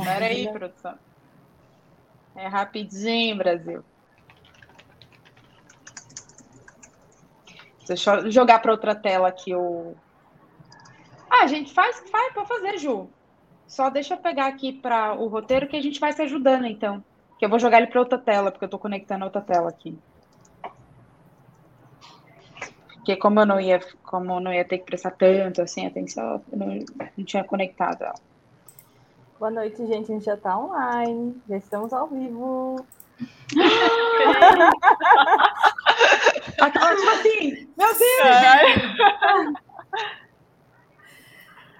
Espera aí, produção. É rapidinho, Brasil. Deixa eu jogar para outra tela aqui o. Ah, a gente faz, faz para fazer, Ju. Só deixa eu pegar aqui para o roteiro que a gente vai se ajudando, então. Que eu vou jogar ele para outra tela, porque eu estou conectando outra tela aqui. Porque como eu não ia, como eu não ia ter que prestar tanto assim atenção, eu não, não tinha conectado ela. Boa noite, gente. A gente já está online. Já estamos ao vivo. Aquela tipo assim, meu Deus!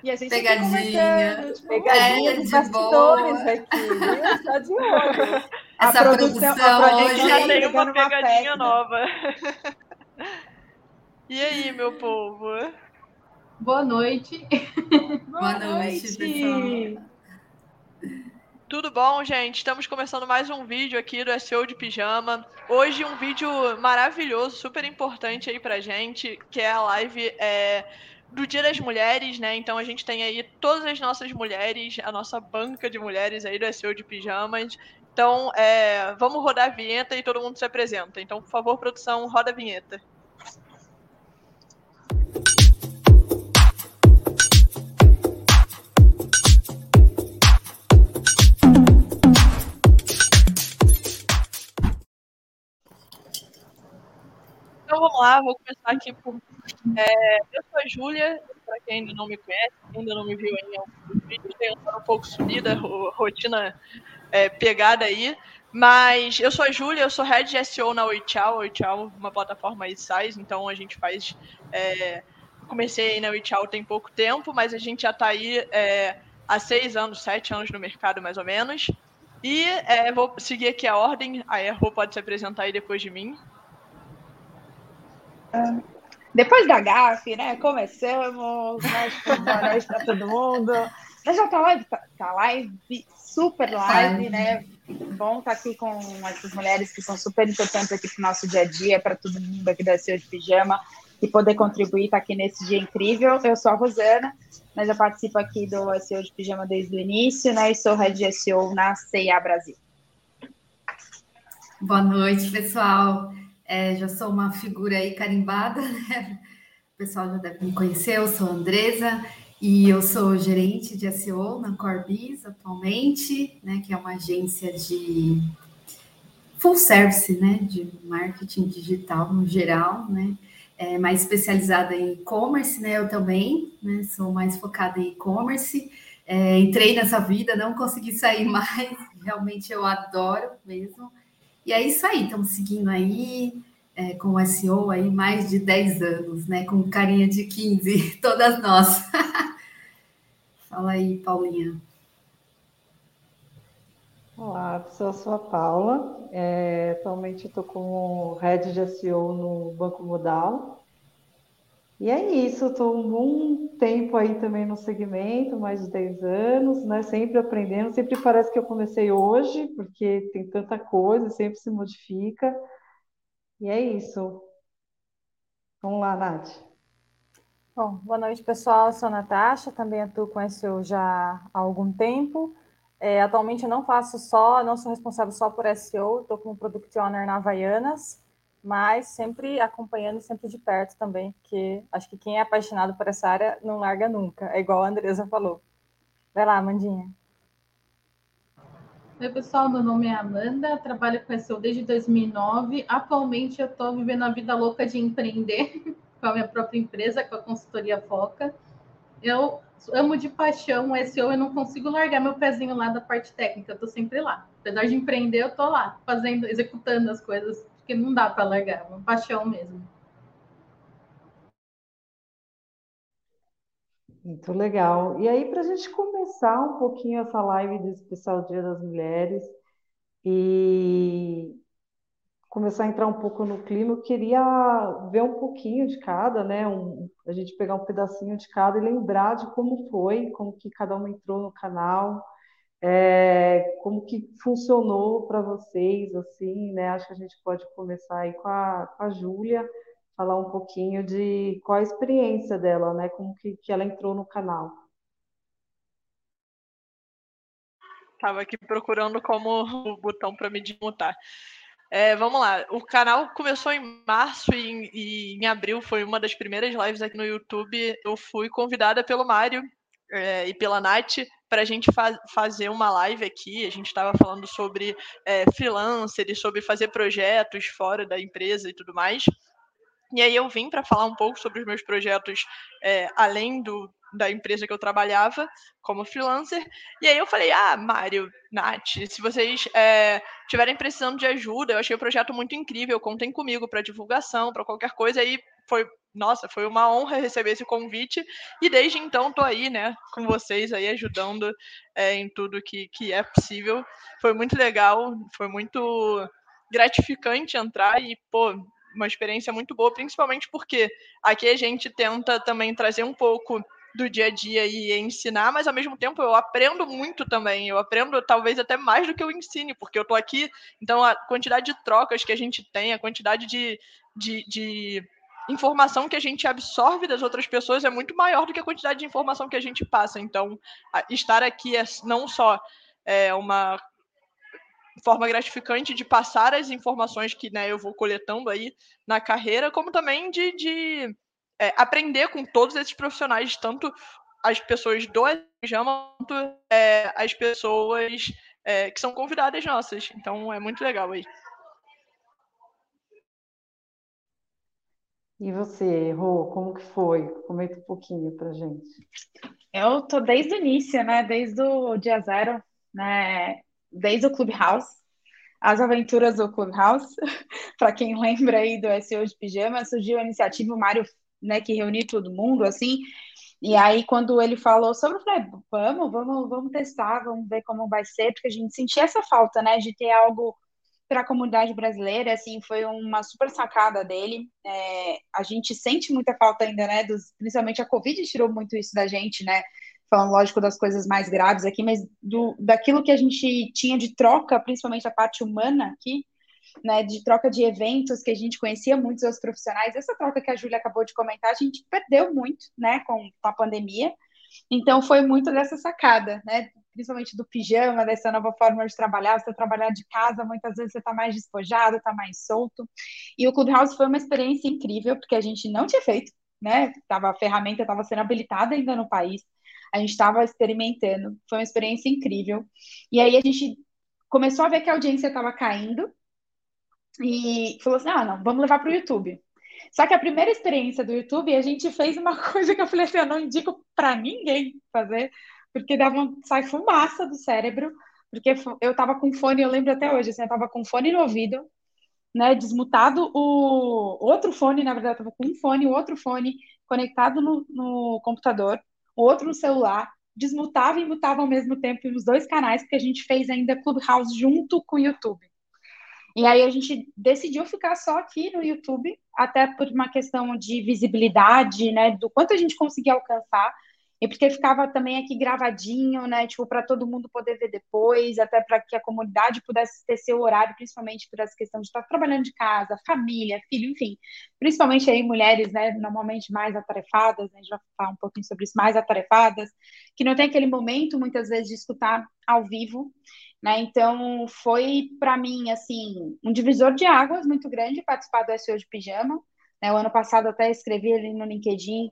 E a gente pegadinha. Pegadinha é, de bastidores boa. aqui, viu? Só de olho. Essa a produção, produção a hoje já tem uma pegadinha nova. E aí, meu povo? Boa noite. Boa, Boa noite, noite, pessoal. Tudo bom, gente? Estamos começando mais um vídeo aqui do SEO de Pijama. Hoje um vídeo maravilhoso, super importante aí pra gente, que é a live é, do Dia das Mulheres, né? Então a gente tem aí todas as nossas mulheres, a nossa banca de mulheres aí do SEO de Pijamas. Então, é, vamos rodar a vinheta e todo mundo se apresenta. Então, por favor, produção, roda a vinheta. Vamos lá, vou começar aqui por. É, eu sou a Júlia, para quem ainda não me conhece, ainda não me viu em alguns vídeos, tenho um pouco sumida, rotina é, pegada aí. Mas eu sou a Júlia, eu sou head de SEO na Oichao, Oichao uma plataforma aí size, então a gente faz. É, comecei aí na Oichao tem pouco tempo, mas a gente já está aí é, há seis anos, sete anos no mercado mais ou menos. E é, vou seguir aqui a ordem, a Erro pode se apresentar aí depois de mim. Depois da GAF, né? Começamos, boa noite para todo mundo. Já tá live, tá, tá live, super live, né? Bom estar tá aqui com essas mulheres que são super importantes aqui para o nosso dia a dia, para todo mundo aqui da SEO de Pijama e poder contribuir, estar tá aqui nesse dia incrível. Eu sou a Rosana, mas eu participo aqui do SEO de Pijama desde o início, né? E sou Head SEO na CIA Brasil. Boa noite, pessoal. É, já sou uma figura aí carimbada, né? O pessoal já deve me conhecer, eu sou a Andresa e eu sou gerente de SEO na Corbis atualmente, né? Que é uma agência de full service, né? De marketing digital no geral, né? É mais especializada em e-commerce, né? Eu também, né? Sou mais focada em e-commerce. É, entrei nessa vida, não consegui sair mais. Realmente eu adoro mesmo. E é isso aí, estamos seguindo aí é, com o SEO aí mais de 10 anos, né? Com carinha de 15, todas nós. Fala aí, Paulinha. Olá, pessoal, sou a Paula. É, atualmente estou como Head de SEO no Banco Modal. E é isso, estou um bom tempo aí também no segmento, mais de 10 anos, né? Sempre aprendendo, sempre parece que eu comecei hoje, porque tem tanta coisa, sempre se modifica. E é isso. Vamos lá, Nath. Bom, boa noite, pessoal. Eu sou a Natasha, também atuo com SEO já há algum tempo. É, atualmente eu não faço só, não sou responsável só por SEO, estou como Product Owner na Havaianas, mas sempre acompanhando sempre de perto também, porque acho que quem é apaixonado por essa área não larga nunca, é igual a Andresa falou. Vai lá, Amandinha. Oi, pessoal, meu nome é Amanda, trabalho com SEO desde 2009. Atualmente eu estou vivendo a vida louca de empreender com a minha própria empresa, com a consultoria Foca. Eu amo de paixão o SEO, eu não consigo largar meu pezinho lá da parte técnica, eu estou sempre lá. Apesar de empreender, eu estou lá, fazendo, executando as coisas porque não dá para largar, é uma paixão mesmo. Muito legal. E aí, para a gente começar um pouquinho essa live do especial Dia das Mulheres e começar a entrar um pouco no clima, eu queria ver um pouquinho de cada, né? Um, a gente pegar um pedacinho de cada e lembrar de como foi, como que cada uma entrou no canal, é, como que funcionou para vocês, assim, né? Acho que a gente pode começar aí com a, com a Júlia, falar um pouquinho de qual a experiência dela, né? Como que, que ela entrou no canal. Tava aqui procurando como o botão para me desmutar. É, vamos lá. O canal começou em março e, e, em abril foi uma das primeiras lives aqui no YouTube. Eu fui convidada pelo Mário é, e pela Nath para a gente fa fazer uma live aqui. A gente estava falando sobre é, freelancer e sobre fazer projetos fora da empresa e tudo mais. E aí eu vim para falar um pouco sobre os meus projetos é, além do, da empresa que eu trabalhava como freelancer. E aí eu falei, ah, Mário, Nath, se vocês é, precisando de ajuda, eu achei o projeto muito incrível, contem comigo para divulgação, para qualquer coisa. Aí foi, nossa, foi uma honra receber esse convite. E desde então estou aí, né, com vocês aí ajudando é, em tudo que, que é possível. Foi muito legal, foi muito gratificante entrar e, pô, uma experiência muito boa, principalmente porque aqui a gente tenta também trazer um pouco do dia a dia e ensinar, mas ao mesmo tempo eu aprendo muito também. Eu aprendo talvez até mais do que eu ensine, porque eu tô aqui. Então a quantidade de trocas que a gente tem, a quantidade de, de, de informação que a gente absorve das outras pessoas é muito maior do que a quantidade de informação que a gente passa. Então, estar aqui é não só é, uma forma gratificante de passar as informações que né, eu vou coletando aí na carreira, como também de, de é, aprender com todos esses profissionais, tanto as pessoas do pijama quanto é, as pessoas é, que são convidadas nossas. Então é muito legal aí. E você, Rô, como que foi? Comenta um pouquinho pra gente. Eu tô desde o início, né? Desde o dia zero, né? Desde o Clubhouse, as aventuras do Clubhouse. para quem lembra aí do SEO de pijama, surgiu a iniciativa, Mário né, que reunir todo mundo, assim. E aí, quando ele falou sobre, eu falei, vamos, vamos, vamos testar, vamos ver como vai ser, porque a gente sentia essa falta, né, de ter algo para a comunidade brasileira, assim, foi uma super sacada dele. É, a gente sente muita falta ainda, né, dos, principalmente a Covid tirou muito isso da gente, né, falando, lógico, das coisas mais graves aqui, mas do, daquilo que a gente tinha de troca, principalmente a parte humana aqui, né, de troca de eventos, que a gente conhecia muitos outros profissionais. Essa troca que a Júlia acabou de comentar, a gente perdeu muito, né, com, com a pandemia. Então, foi muito dessa sacada, né, principalmente do pijama, dessa nova forma de trabalhar, você trabalhar de casa, muitas vezes você está mais despojado, está mais solto. E o Clubhouse foi uma experiência incrível, porque a gente não tinha feito, né, tava, a ferramenta estava sendo habilitada ainda no país, a gente estava experimentando, foi uma experiência incrível. E aí a gente começou a ver que a audiência estava caindo, e falou assim: ah, não, vamos levar para o YouTube. Só que a primeira experiência do YouTube, a gente fez uma coisa que eu falei assim: eu não indico para ninguém fazer, porque dava um, sai fumaça do cérebro, porque eu tava com fone, eu lembro até hoje, assim, eu tava com fone no ouvido, né, desmutado o outro fone, na verdade, eu tava com um fone, o outro fone conectado no, no computador, o outro no celular, desmutava e mutava ao mesmo tempo nos dois canais, porque a gente fez ainda Clubhouse junto com o YouTube. E aí a gente decidiu ficar só aqui no YouTube, até por uma questão de visibilidade, né, do quanto a gente conseguia alcançar, e porque ficava também aqui gravadinho, né, tipo, para todo mundo poder ver depois, até para que a comunidade pudesse ter seu horário, principalmente por essa questão de estar trabalhando de casa, família, filho, enfim, principalmente aí mulheres, né, normalmente mais atarefadas, né, a gente vai falar um pouquinho sobre isso, mais atarefadas, que não tem aquele momento, muitas vezes, de escutar ao vivo, né? Então, foi para mim assim um divisor de águas muito grande participar do SEO de pijama. Né? O ano passado até escrevi ali no LinkedIn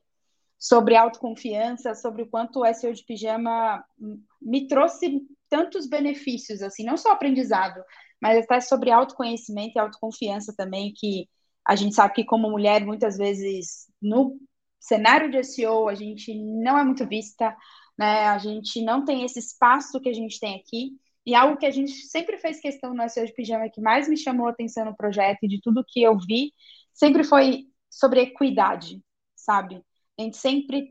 sobre autoconfiança, sobre o quanto o SEO de pijama me trouxe tantos benefícios, assim, não só aprendizado, mas até sobre autoconhecimento e autoconfiança também, que a gente sabe que como mulher, muitas vezes, no cenário de SEO, a gente não é muito vista, né? A gente não tem esse espaço que a gente tem aqui. E algo que a gente sempre fez questão no SEO de Pijama, que mais me chamou a atenção no projeto e de tudo que eu vi, sempre foi sobre equidade, sabe? A gente sempre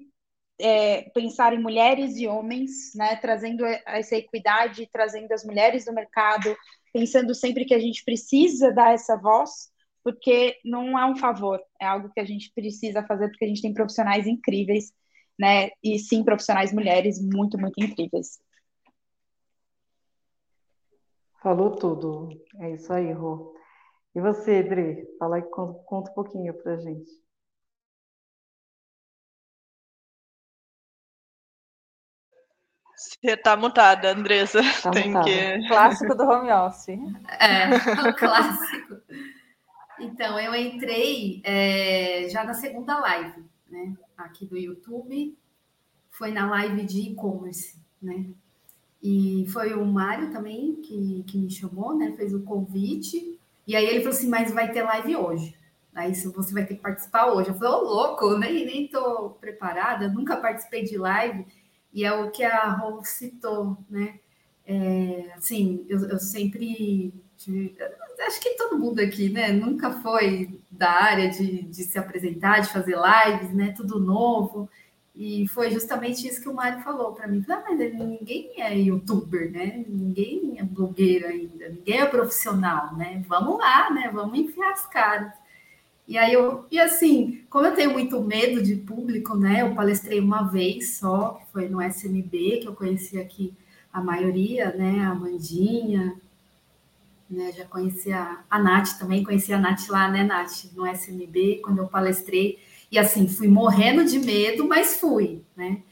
é, pensar em mulheres e homens, né? Trazendo essa equidade, trazendo as mulheres do mercado, pensando sempre que a gente precisa dar essa voz, porque não é um favor, é algo que a gente precisa fazer, porque a gente tem profissionais incríveis, né? E sim, profissionais mulheres muito, muito incríveis. Falou tudo. É isso aí, Rô. E você, Dri? Fala aí, conta, conta um pouquinho pra gente. Você tá mutada, Andresa. Tá Tem mutada. que. Clássico do home office. É, o clássico. Então, eu entrei é, já na segunda live, né? Aqui do YouTube. Foi na live de e-commerce, né? E foi o Mário também que, que me chamou, né? Fez o convite. E aí ele falou assim, mas vai ter live hoje. Aí você vai ter que participar hoje. Eu falei, ô louco, nem, nem tô preparada, nunca participei de live. E é o que a Rô citou, né? É, assim, eu, eu sempre tive, acho que todo mundo aqui, né? Nunca foi da área de, de se apresentar, de fazer lives, né? Tudo novo. E foi justamente isso que o Mário falou para mim. Ah, mas ninguém é youtuber, né? Ninguém é blogueiro ainda, ninguém é profissional, né? Vamos lá, né? Vamos enfiar as caras. E aí eu, e assim, como eu tenho muito medo de público, né? Eu palestrei uma vez só, que foi no SMB, que eu conheci aqui a maioria, né? A Mandinha, né? Já conheci a, Nath também, conheci a Nath lá, né, Nath, no SMB, quando eu palestrei. E assim, fui morrendo de medo, mas fui, né?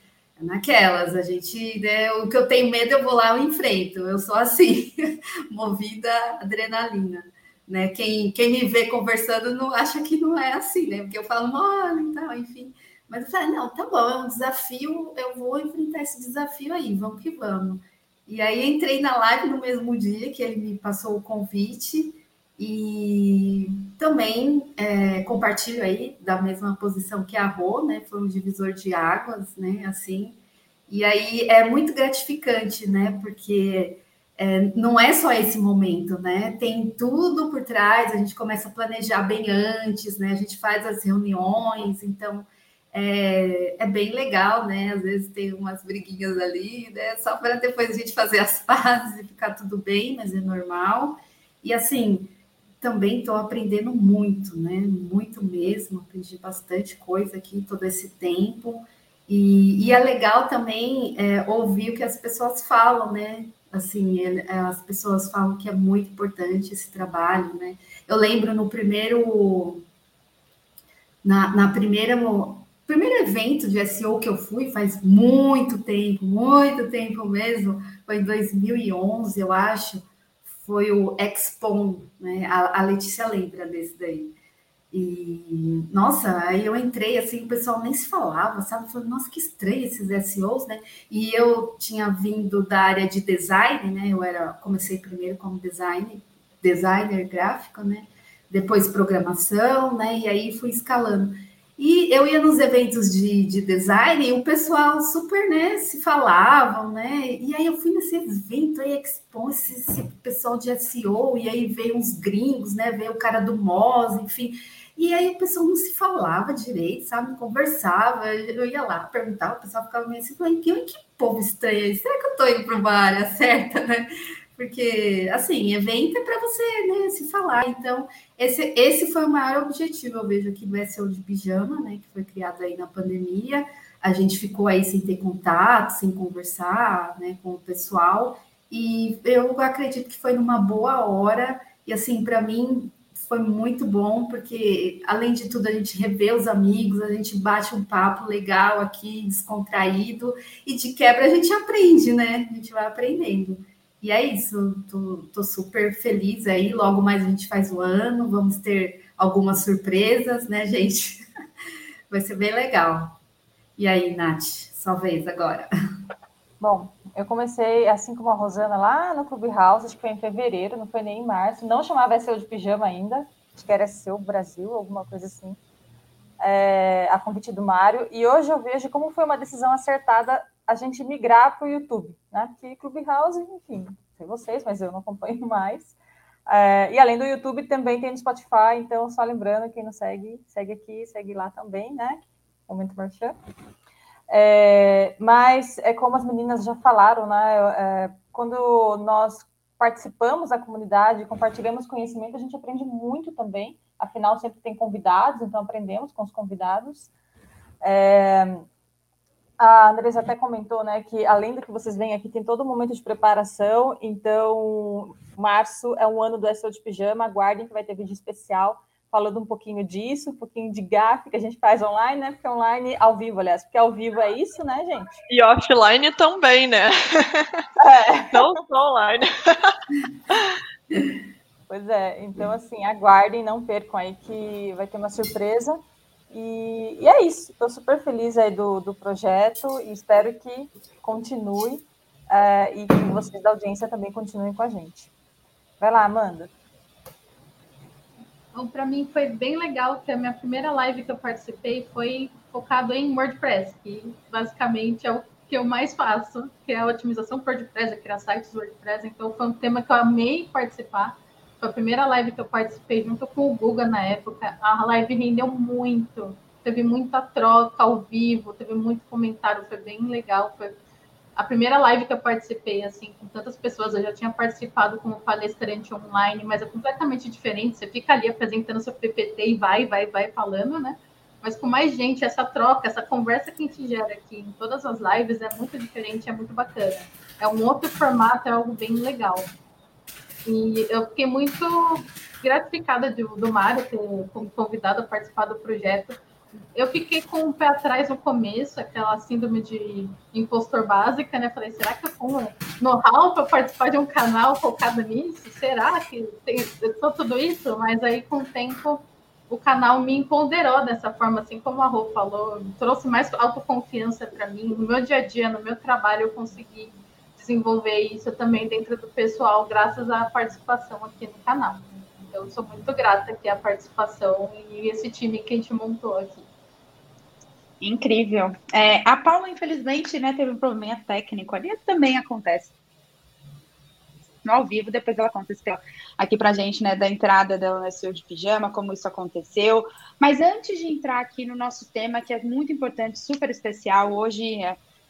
Naquelas, a gente, né, o que eu tenho medo, eu vou lá e enfrento. Eu sou assim, movida adrenalina. Né? Quem, quem me vê conversando não acha que não é assim, né? Porque eu falo mole e tal, enfim. Mas eu falei, não, tá bom, é um desafio, eu vou enfrentar esse desafio aí, vamos que vamos. E aí entrei na live no mesmo dia que ele me passou o convite e também é, compartilho aí da mesma posição que a Rô, né? Foi um divisor de águas, né? Assim. E aí é muito gratificante, né? Porque é, não é só esse momento, né? Tem tudo por trás, a gente começa a planejar bem antes, né? A gente faz as reuniões, então é, é bem legal, né? Às vezes tem umas briguinhas ali, né? Só para depois a gente fazer as pazes e ficar tudo bem, mas é normal. E assim, também estou aprendendo muito, né? Muito mesmo, aprendi bastante coisa aqui todo esse tempo. E, e é legal também é, ouvir o que as pessoas falam, né? Assim, as pessoas falam que é muito importante esse trabalho, né? Eu lembro no primeiro, na, na primeira, primeiro evento de SEO que eu fui, faz muito tempo, muito tempo mesmo, foi em 2011, eu acho, foi o Expon, né? A, a Letícia lembra desse daí. E, nossa, aí eu entrei assim, o pessoal nem se falava, sabe? Falei, nossa, que estranho esses SEOs, né? E eu tinha vindo da área de design, né? Eu era, comecei primeiro como design, designer gráfico, né? Depois programação, né? E aí fui escalando. E eu ia nos eventos de, de design e o pessoal super, né, se falavam, né? E aí eu fui nesse evento aí, Expo, esse, esse pessoal de SEO, e aí veio uns gringos, né? Veio o cara do Moz, enfim. E aí o pessoal não se falava direito, sabe? Não conversava. Eu ia lá perguntar, o pessoal ficava meio assim, falando, que, que povo estranho aí? Será que eu tô indo para uma área certa, né? Porque, assim, evento é para você né, se falar. Então, esse, esse foi o maior objetivo, eu vejo aqui do SEO de Pijama, né? Que foi criado aí na pandemia. A gente ficou aí sem ter contato, sem conversar né, com o pessoal. E eu acredito que foi numa boa hora. E, assim, para mim, foi muito bom, porque além de tudo, a gente revê os amigos, a gente bate um papo legal aqui, descontraído, e de quebra a gente aprende, né? A gente vai aprendendo. E é isso, tô, tô super feliz aí. Logo mais a gente faz o ano, vamos ter algumas surpresas, né, gente? Vai ser bem legal. E aí, Nath, sua vez agora. Bom, eu comecei, assim como a Rosana, lá no Clubhouse, acho que foi em fevereiro, não foi nem em março. Não chamava SEO de pijama ainda, acho que era SEO Brasil, alguma coisa assim, é, a convite do Mário. E hoje eu vejo como foi uma decisão acertada a gente migrar para o YouTube, né? Porque Clubhouse, enfim, sei vocês, mas eu não acompanho mais. É, e além do YouTube, também tem no Spotify, então só lembrando, quem não segue, segue aqui, segue lá também, né? Momento Merchan. É, mas é como as meninas já falaram, né? É, quando nós participamos da comunidade, compartilhamos conhecimento, a gente aprende muito também. Afinal, sempre tem convidados, então aprendemos com os convidados. É, a Andressa até comentou, né, que além do que vocês veem aqui, tem todo um momento de preparação. Então, março é um ano do SEO de Pijama. Aguardem que vai ter vídeo especial falando um pouquinho disso, um pouquinho de GAF que a gente faz online, né? Porque online, ao vivo, aliás, porque ao vivo é isso, né, gente? E offline também, né? É. Não só online. Pois é, então assim, aguardem, não percam aí que vai ter uma surpresa. E, e é isso, estou super feliz aí do, do projeto e espero que continue é, e que vocês da audiência também continuem com a gente. Vai lá, Amanda. Então, para mim foi bem legal que a minha primeira live que eu participei foi focado em WordPress, que basicamente é o que eu mais faço, que é a otimização WordPress, é criar sites WordPress. Então foi um tema que eu amei participar. Foi a primeira live que eu participei junto com o Guga na época. A live rendeu muito, teve muita troca ao vivo, teve muito comentário, foi bem legal. Foi a primeira live que eu participei, assim, com tantas pessoas, eu já tinha participado como palestrante online, mas é completamente diferente. Você fica ali apresentando seu PPT e vai, vai, vai falando, né? Mas com mais gente, essa troca, essa conversa que a gente gera aqui em todas as lives é muito diferente, é muito bacana. É um outro formato, é algo bem legal. E eu fiquei muito gratificada do, do Mário ter convidado a participar do projeto eu fiquei com o pé atrás no começo, aquela síndrome de impostor básica, né? Falei, será que eu tenho know-how para participar de um canal focado nisso? Será que tem tudo isso? Mas aí, com o tempo, o canal me empoderou dessa forma, assim como a Rô falou, trouxe mais autoconfiança para mim. No meu dia a dia, no meu trabalho, eu consegui desenvolver isso também dentro do pessoal, graças à participação aqui no canal. Então, sou muito grata aqui à participação e esse time que a gente montou aqui. Incrível. É, a Paula, infelizmente, né, teve um problema técnico ali, também acontece no ao vivo, depois ela conta aqui pra gente, né, da entrada dela no SEO de pijama, como isso aconteceu. Mas antes de entrar aqui no nosso tema, que é muito importante, super especial, hoje,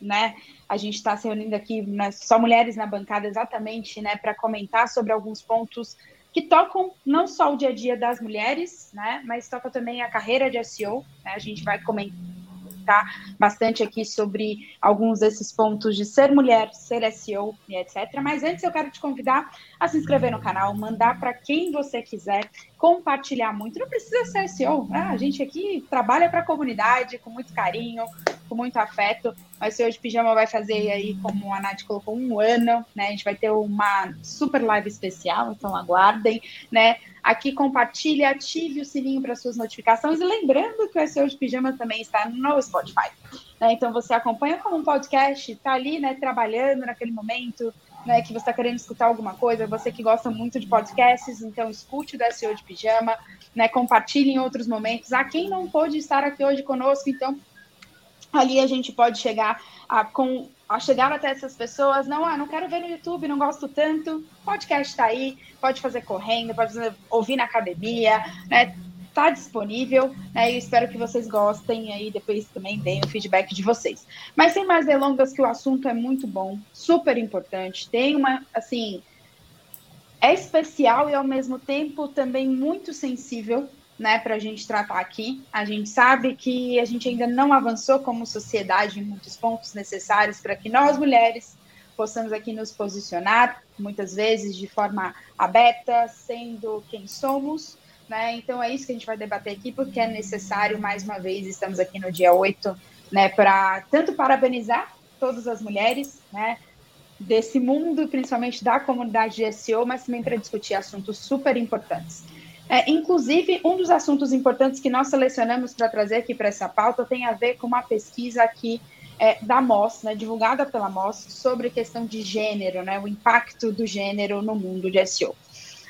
né, a gente está se reunindo aqui, né, só mulheres na bancada, exatamente, né, para comentar sobre alguns pontos que tocam não só o dia a dia das mulheres, né, mas toca também a carreira de SEO. Né, a gente vai comentar bastante aqui sobre alguns desses pontos de ser mulher, ser SEO e etc. Mas antes eu quero te convidar a se inscrever no canal, mandar para quem você quiser, compartilhar muito. Não precisa ser SEO, né? a gente aqui trabalha para a comunidade com muito carinho, com muito afeto. Mas o SEO de Pijama vai fazer aí, como a Nath colocou, um ano, né? A gente vai ter uma super live especial, então aguardem, né? Aqui compartilhe, ative o sininho para suas notificações e lembrando que o SEO de Pijama também está no Spotify. Né? Então você acompanha como um podcast, está ali, né, trabalhando naquele momento, né, que você está querendo escutar alguma coisa, você que gosta muito de podcasts, então escute o SEO de Pijama, né, compartilhe em outros momentos. A quem não pôde estar aqui hoje conosco, então ali a gente pode chegar a, com, a chegar até essas pessoas, não, ah, não quero ver no YouTube, não gosto tanto, podcast está aí, pode fazer correndo, pode ouvir na academia, né? está disponível, né? E espero que vocês gostem aí depois também deem o feedback de vocês. Mas sem mais delongas, que o assunto é muito bom, super importante, tem uma, assim, é especial e ao mesmo tempo também muito sensível, né, para a gente tratar aqui. A gente sabe que a gente ainda não avançou como sociedade em muitos pontos necessários para que nós mulheres possamos aqui nos posicionar, muitas vezes de forma aberta, sendo quem somos, né? Então é isso que a gente vai debater aqui, porque é necessário, mais uma vez, estamos aqui no dia 8, né, para tanto parabenizar todas as mulheres, né, desse mundo, principalmente da comunidade de SEO, mas também para discutir assuntos super importantes. É, inclusive, um dos assuntos importantes que nós selecionamos para trazer aqui para essa pauta tem a ver com uma pesquisa aqui é, da MOS, né, divulgada pela MOS, sobre questão de gênero, né, o impacto do gênero no mundo de SEO.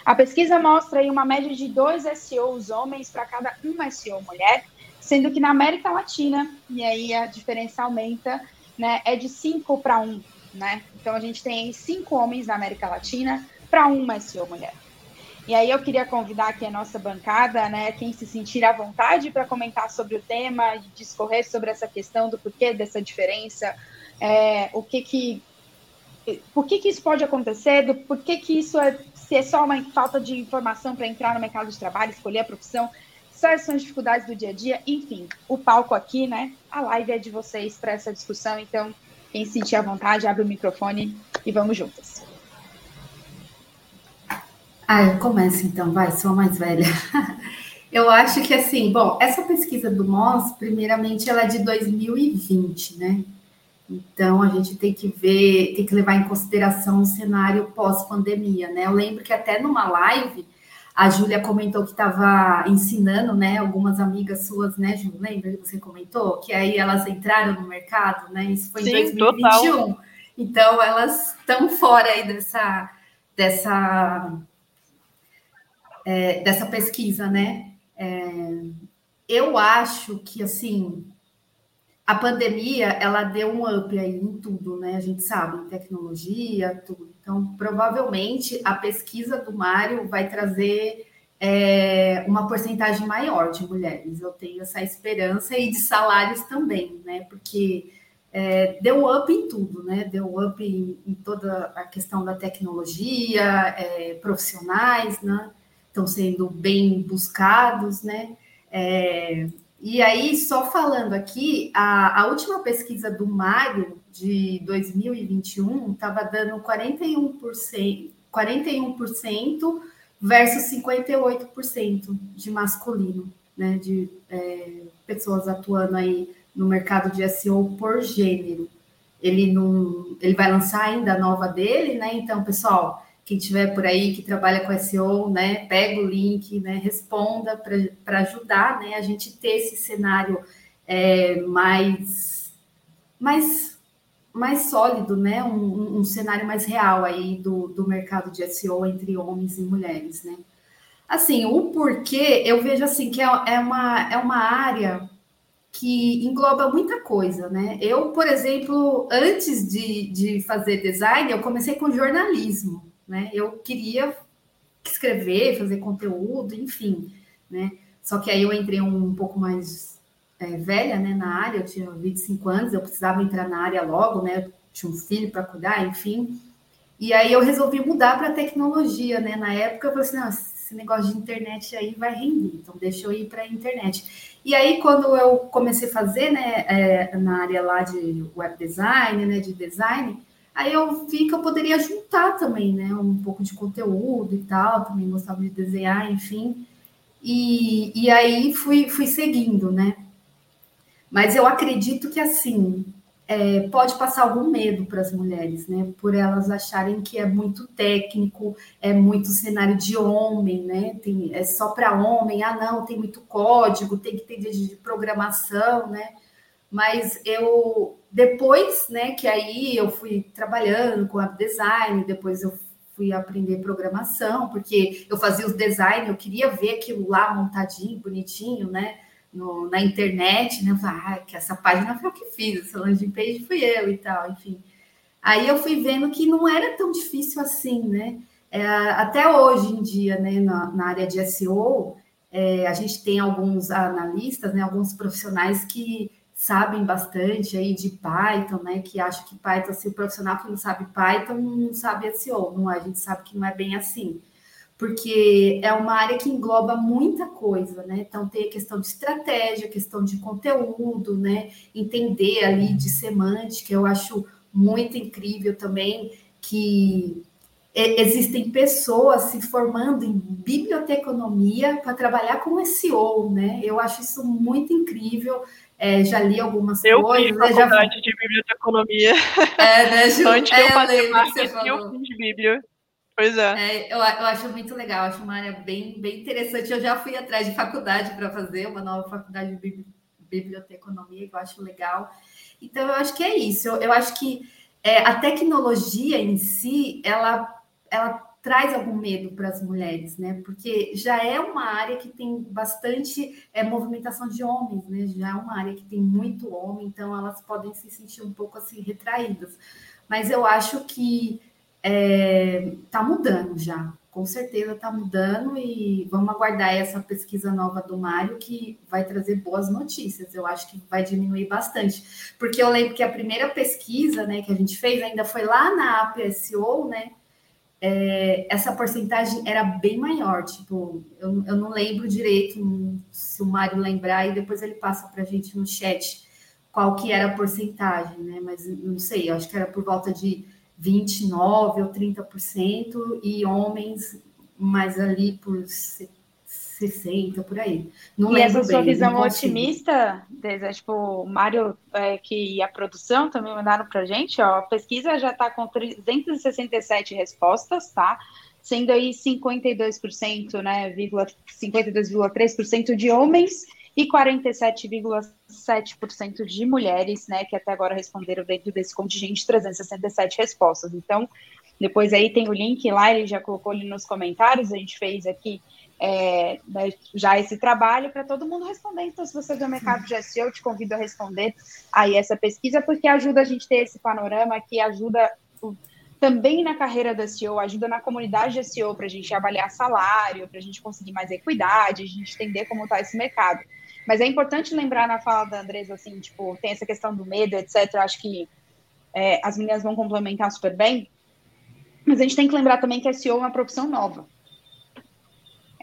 A pesquisa mostra aí uma média de dois SEOs homens para cada uma SEO mulher, sendo que na América Latina, e aí a diferença aumenta, né, é de 5 para 1, né? Então a gente tem cinco homens na América Latina para uma SEO mulher. E aí eu queria convidar aqui a nossa bancada, né, quem se sentir à vontade para comentar sobre o tema discorrer sobre essa questão do porquê dessa diferença, é, o que que por que, que isso pode acontecer, do por que, que isso é se é só uma falta de informação para entrar no mercado de trabalho, escolher a profissão, quais são as dificuldades do dia a dia, enfim, o palco aqui, né? A live é de vocês para essa discussão, então quem sentir à vontade, abre o microfone e vamos juntas. Ah, eu começo então, vai, sou a mais velha. Eu acho que assim, bom, essa pesquisa do MOS, primeiramente, ela é de 2020, né? Então a gente tem que ver, tem que levar em consideração o cenário pós-pandemia, né? Eu lembro que até numa live a Júlia comentou que estava ensinando, né? Algumas amigas suas, né, Ju? Lembra que você comentou? Que aí elas entraram no mercado, né? Isso foi Sim, em 2021. Total. Então elas estão fora aí dessa, dessa, é, dessa pesquisa, né? É, eu acho que assim a pandemia ela deu um up aí em tudo, né? A gente sabe, em tecnologia, tudo. Então, provavelmente a pesquisa do Mário vai trazer é, uma porcentagem maior de mulheres. Eu tenho essa esperança e de salários também, né? Porque é, deu up em tudo, né? Deu up em, em toda a questão da tecnologia, é, profissionais, né? Estão sendo bem buscados, né? É, e aí, só falando aqui, a, a última pesquisa do Mário de 2021 estava dando 41%, 41% versus 58% de masculino, né? De é, pessoas atuando aí no mercado de SEO por gênero. Ele não, ele vai lançar ainda a nova dele, né? Então, pessoal, quem tiver por aí que trabalha com SEO, né, pega o link, né, responda para ajudar, né, a gente ter esse cenário é, mais, mais, mais sólido, né, um, um, cenário mais real aí do, do mercado de SEO entre homens e mulheres, né. Assim, o porquê, eu vejo assim que é, é uma, é uma área que engloba muita coisa, né? Eu, por exemplo, antes de, de fazer design, eu comecei com jornalismo, né? Eu queria escrever, fazer conteúdo, enfim, né? Só que aí eu entrei um, pouco mais é, velha, né, na área, eu tinha 25 anos, eu precisava entrar na área logo, né? Eu tinha um filho para cuidar, enfim. E aí eu resolvi mudar para tecnologia, né? Na época eu falei assim, esse negócio de internet aí vai render, então deixa eu ir para a internet. E aí, quando eu comecei a fazer, né, é, na área lá de web design, né, de design, aí eu vi que eu poderia juntar também, né, um pouco de conteúdo e tal, também gostava de desenhar, enfim. E, e aí fui, fui seguindo, né. Mas eu acredito que, assim, é, pode passar algum medo para as mulheres, né? Por elas acharem que é muito técnico, é muito cenário de homem, né? Tem, é só para homem, ah, não, tem muito código, tem que ter de programação, né? Mas eu, depois, né, que aí eu fui trabalhando com web design, depois eu fui aprender programação, porque eu fazia os design, eu queria ver aquilo lá montadinho, bonitinho, né? no, na internet, né? Eu ah, que essa página foi eu que fiz, essa landing page fui eu e tal, enfim. Aí eu fui vendo que não era tão difícil assim, né? É, até hoje em dia, né, na, na área de SEO, é, a gente tem alguns analistas, né, alguns profissionais que sabem bastante aí de Python, né, que acham que Python, se o profissional que não sabe Python não sabe SEO, não é? A gente sabe que não é bem assim porque é uma área que engloba muita coisa, né? Então tem a questão de estratégia, questão de conteúdo, né? Entender ali de semântica, eu acho muito incrível também que existem pessoas se formando em biblioteconomia para trabalhar com SEO, né? Eu acho isso muito incrível. É, já li algumas eu coisas. Eu fiz faculdade já... de biblioteconomia. É, né, Ju? Antes de eu é, fazer marketing, eu fiz bíblia. Pois é. é eu, eu, acho muito legal, acho uma área bem, bem interessante. Eu já fui atrás de faculdade para fazer uma nova faculdade de biblioteconomia, que eu acho legal. Então, eu acho que é isso. Eu, eu acho que é, a tecnologia em si, ela, ela traz algum medo para as mulheres, né? Porque já é uma área que tem bastante é, movimentação de homens, né? Já é uma área que tem muito homem, então elas podem se sentir um pouco assim retraídas. Mas eu acho que está é, tá mudando já, com certeza está mudando e vamos aguardar essa pesquisa nova do Mário que vai trazer boas notícias. Eu acho que vai diminuir bastante, porque eu lembro que a primeira pesquisa, né, que a gente fez ainda foi lá na APSO, né? É, essa porcentagem era bem maior, tipo, eu, eu não lembro direito, se o Mário lembrar, e depois ele passa para a gente no chat qual que era a porcentagem, né? Mas não sei, eu acho que era por volta de 29% ou 30%, e homens mais ali por 60, por aí. Não e essa sua bem, visão otimista, Deza, tipo, o Mário, é, que e a produção também mandaram para gente, ó, a pesquisa já está com 367 respostas, tá? Sendo aí 52%, né, 52,3% de homens e 47,7% de mulheres, né, que até agora responderam dentro desse contingente 367 respostas. Então, depois aí tem o link lá, ele já colocou ali nos comentários, a gente fez aqui é, né, já esse trabalho para todo mundo responder. Então, se você é do mercado de SEO, eu te convido a responder aí essa pesquisa, porque ajuda a gente ter esse panorama que ajuda também na carreira da SEO, ajuda na comunidade de SEO para a gente avaliar salário, para a gente conseguir mais equidade, a gente entender como está esse mercado. Mas é importante lembrar na fala da Andresa, assim, tipo, tem essa questão do medo, etc. Acho que é, as meninas vão complementar super bem. Mas a gente tem que lembrar também que SEO é uma profissão nova.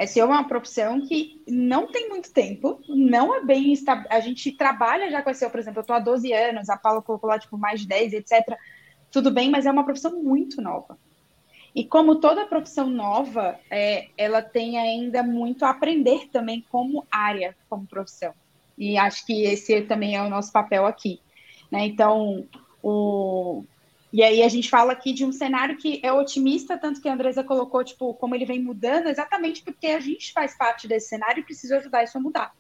SEO é uma profissão que não tem muito tempo, não é bem A gente trabalha já com SEO, por exemplo, eu estou há 12 anos, a Paula colocou lá tipo mais de 10, etc. Tudo bem, mas é uma profissão muito nova. E como toda profissão nova, é, ela tem ainda muito a aprender também como área, como profissão. E acho que esse também é o nosso papel aqui. Né? Então, o, e aí a gente fala aqui de um cenário que é otimista, tanto que a Andresa colocou, tipo, como ele vem mudando, exatamente porque a gente faz parte desse cenário e precisa ajudar isso a mudar.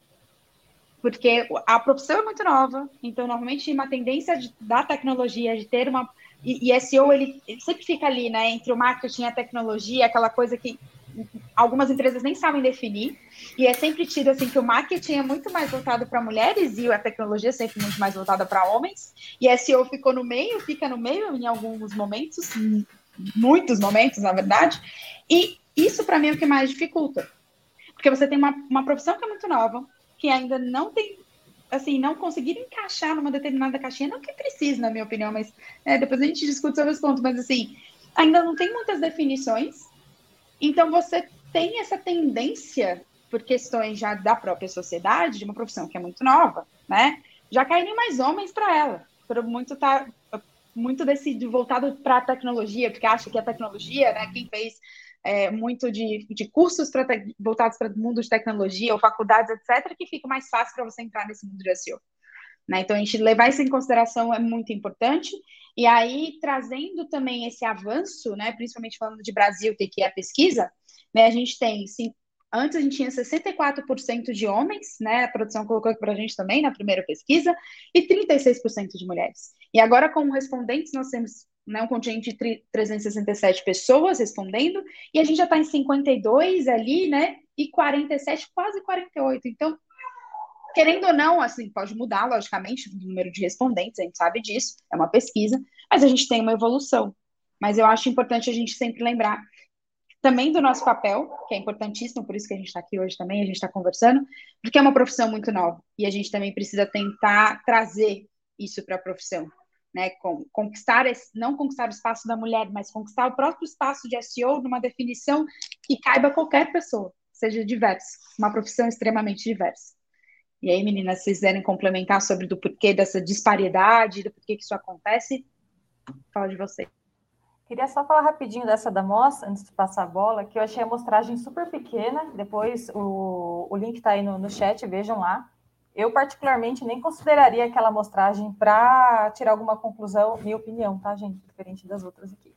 Porque a profissão é muito nova, então normalmente uma tendência de, da tecnologia de ter uma e, e SEO ele, ele sempre fica ali, né, entre o marketing e a tecnologia, aquela coisa que algumas empresas nem sabem definir, e é sempre tido assim que o marketing é muito mais voltado para mulheres e a tecnologia é sempre muito mais voltada para homens, e SEO ficou no meio, fica no meio em alguns momentos, muitos momentos, na verdade, e isso para mim é o que mais dificulta. Porque você tem uma, uma profissão que é muito nova, que ainda não tem assim, não conseguir encaixar numa determinada caixinha, não que precise, na minha opinião, mas é, depois a gente discute sobre os pontos, mas assim, ainda não tem muitas definições, então, você tem essa tendência, por questões já da própria sociedade, de uma profissão que é muito nova, né? Já caírem mais homens para ela, por muito tá muito desse voltado para a tecnologia, porque acha que a tecnologia, né, quem fez é, muito de, de cursos pra, voltados para o mundo de tecnologia ou faculdades, etc., que fica mais fácil para você entrar nesse mundo de SEO. Né? Então, a gente levar isso em consideração é muito importante. E aí, trazendo também esse avanço, né, principalmente falando de Brasil, que é a pesquisa, né, a gente tem, sim, antes a gente tinha 64% de homens, né, a produção colocou aqui para a gente também na primeira pesquisa, e 36% de mulheres. E agora, como respondentes, nós temos né, um contingente de 367 pessoas respondendo, e a gente já está em 52 ali, né, e 47, quase 48. Então, Querendo ou não, assim, pode mudar, logicamente, o número de respondentes, a gente sabe disso, é uma pesquisa, mas a gente tem uma evolução. Mas eu acho importante a gente sempre lembrar também do nosso papel, que é importantíssimo, por isso que a gente está aqui hoje também, a gente está conversando, porque é uma profissão muito nova e a gente também precisa tentar trazer isso para a profissão, né? Conquistar, esse, não conquistar o espaço da mulher, mas conquistar o próprio espaço de SEO numa definição que caiba a qualquer pessoa, seja diversa, uma profissão extremamente diversa. E aí, meninas, se quiserem complementar sobre do porquê dessa disparidade, do porquê que isso acontece, fala de vocês. Queria só falar rapidinho dessa da mostra, antes de passar a bola, que eu achei a mostragem super pequena. Depois o, o link está aí no, no chat, vejam lá. Eu, particularmente, nem consideraria aquela mostragem para tirar alguma conclusão, minha opinião, tá, gente? Diferente das outras aqui.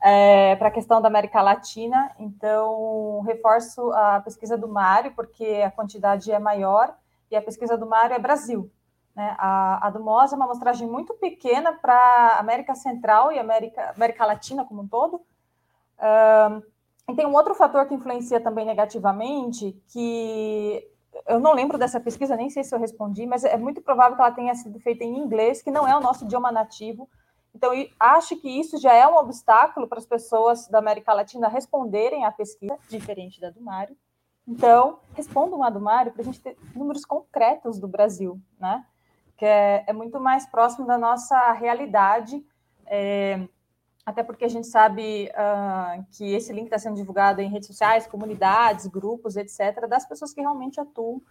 É, para a questão da América Latina, então, reforço a pesquisa do Mário, porque a quantidade é maior e a pesquisa do Mário é Brasil. Né? A, a do MOS é uma amostragem muito pequena para América Central e América, América Latina como um todo. Um, e tem um outro fator que influencia também negativamente, que eu não lembro dessa pesquisa, nem sei se eu respondi, mas é muito provável que ela tenha sido feita em inglês, que não é o nosso idioma nativo. Então, acho que isso já é um obstáculo para as pessoas da América Latina responderem à pesquisa, diferente da do Mário. Então, respondam a do Mário para a gente ter números concretos do Brasil, né? Que é, é muito mais próximo da nossa realidade, é, até porque a gente sabe uh, que esse link está sendo divulgado em redes sociais, comunidades, grupos, etc., das pessoas que realmente atuam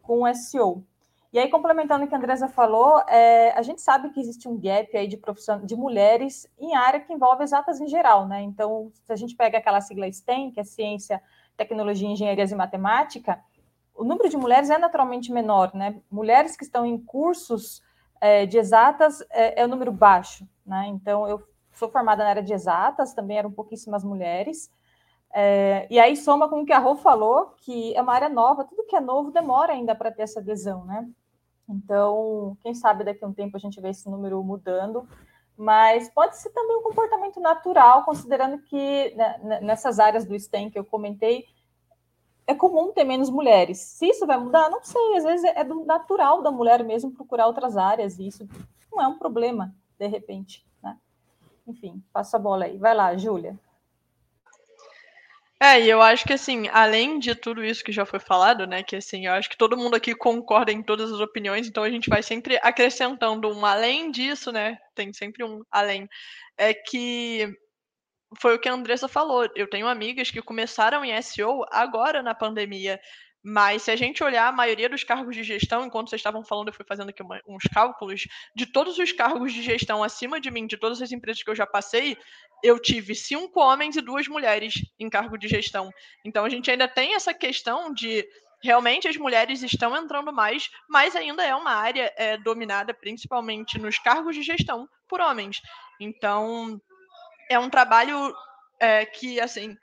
com SEO. E aí, complementando o que a Andresa falou, é, a gente sabe que existe um gap aí de profissão de mulheres em área que envolve exatas em geral, né? Então, se a gente pega aquela sigla STEM, que é ciência, tecnologia, engenharias e matemática, o número de mulheres é naturalmente menor, né? Mulheres que estão em cursos é, de exatas é, é o número baixo, né? Então, eu sou formada na área de exatas, também eram pouquíssimas mulheres, é, e aí soma com o que a Rô falou, que é uma área nova, tudo que é novo demora ainda para ter essa adesão, né? Então, quem sabe daqui a um tempo a gente vê esse número mudando, mas pode ser também um comportamento natural, considerando que né, nessas áreas do STEM que eu comentei, é comum ter menos mulheres. Se isso vai mudar, não sei, às vezes é do natural da mulher mesmo procurar outras áreas, e isso não é um problema, de repente, né? Enfim, passa a bola aí. Vai lá, Júlia. É, e eu acho que assim, além de tudo isso que já foi falado, né, que assim, eu acho que todo mundo aqui concorda em todas as opiniões, então a gente vai sempre acrescentando um além disso, né? Tem sempre um além. É que foi o que a Andressa falou. Eu tenho amigas que começaram em SEO agora na pandemia. Mas se a gente olhar a maioria dos cargos de gestão, enquanto vocês estavam falando, eu fui fazendo aqui uma, uns cálculos, de todos os cargos de gestão acima de mim, de todas as empresas que eu já passei, eu tive cinco homens e duas mulheres em cargo de gestão. Então a gente ainda tem essa questão de realmente as mulheres estão entrando mais, mas ainda é uma área é, dominada principalmente nos cargos de gestão por homens. Então é um trabalho é, que assim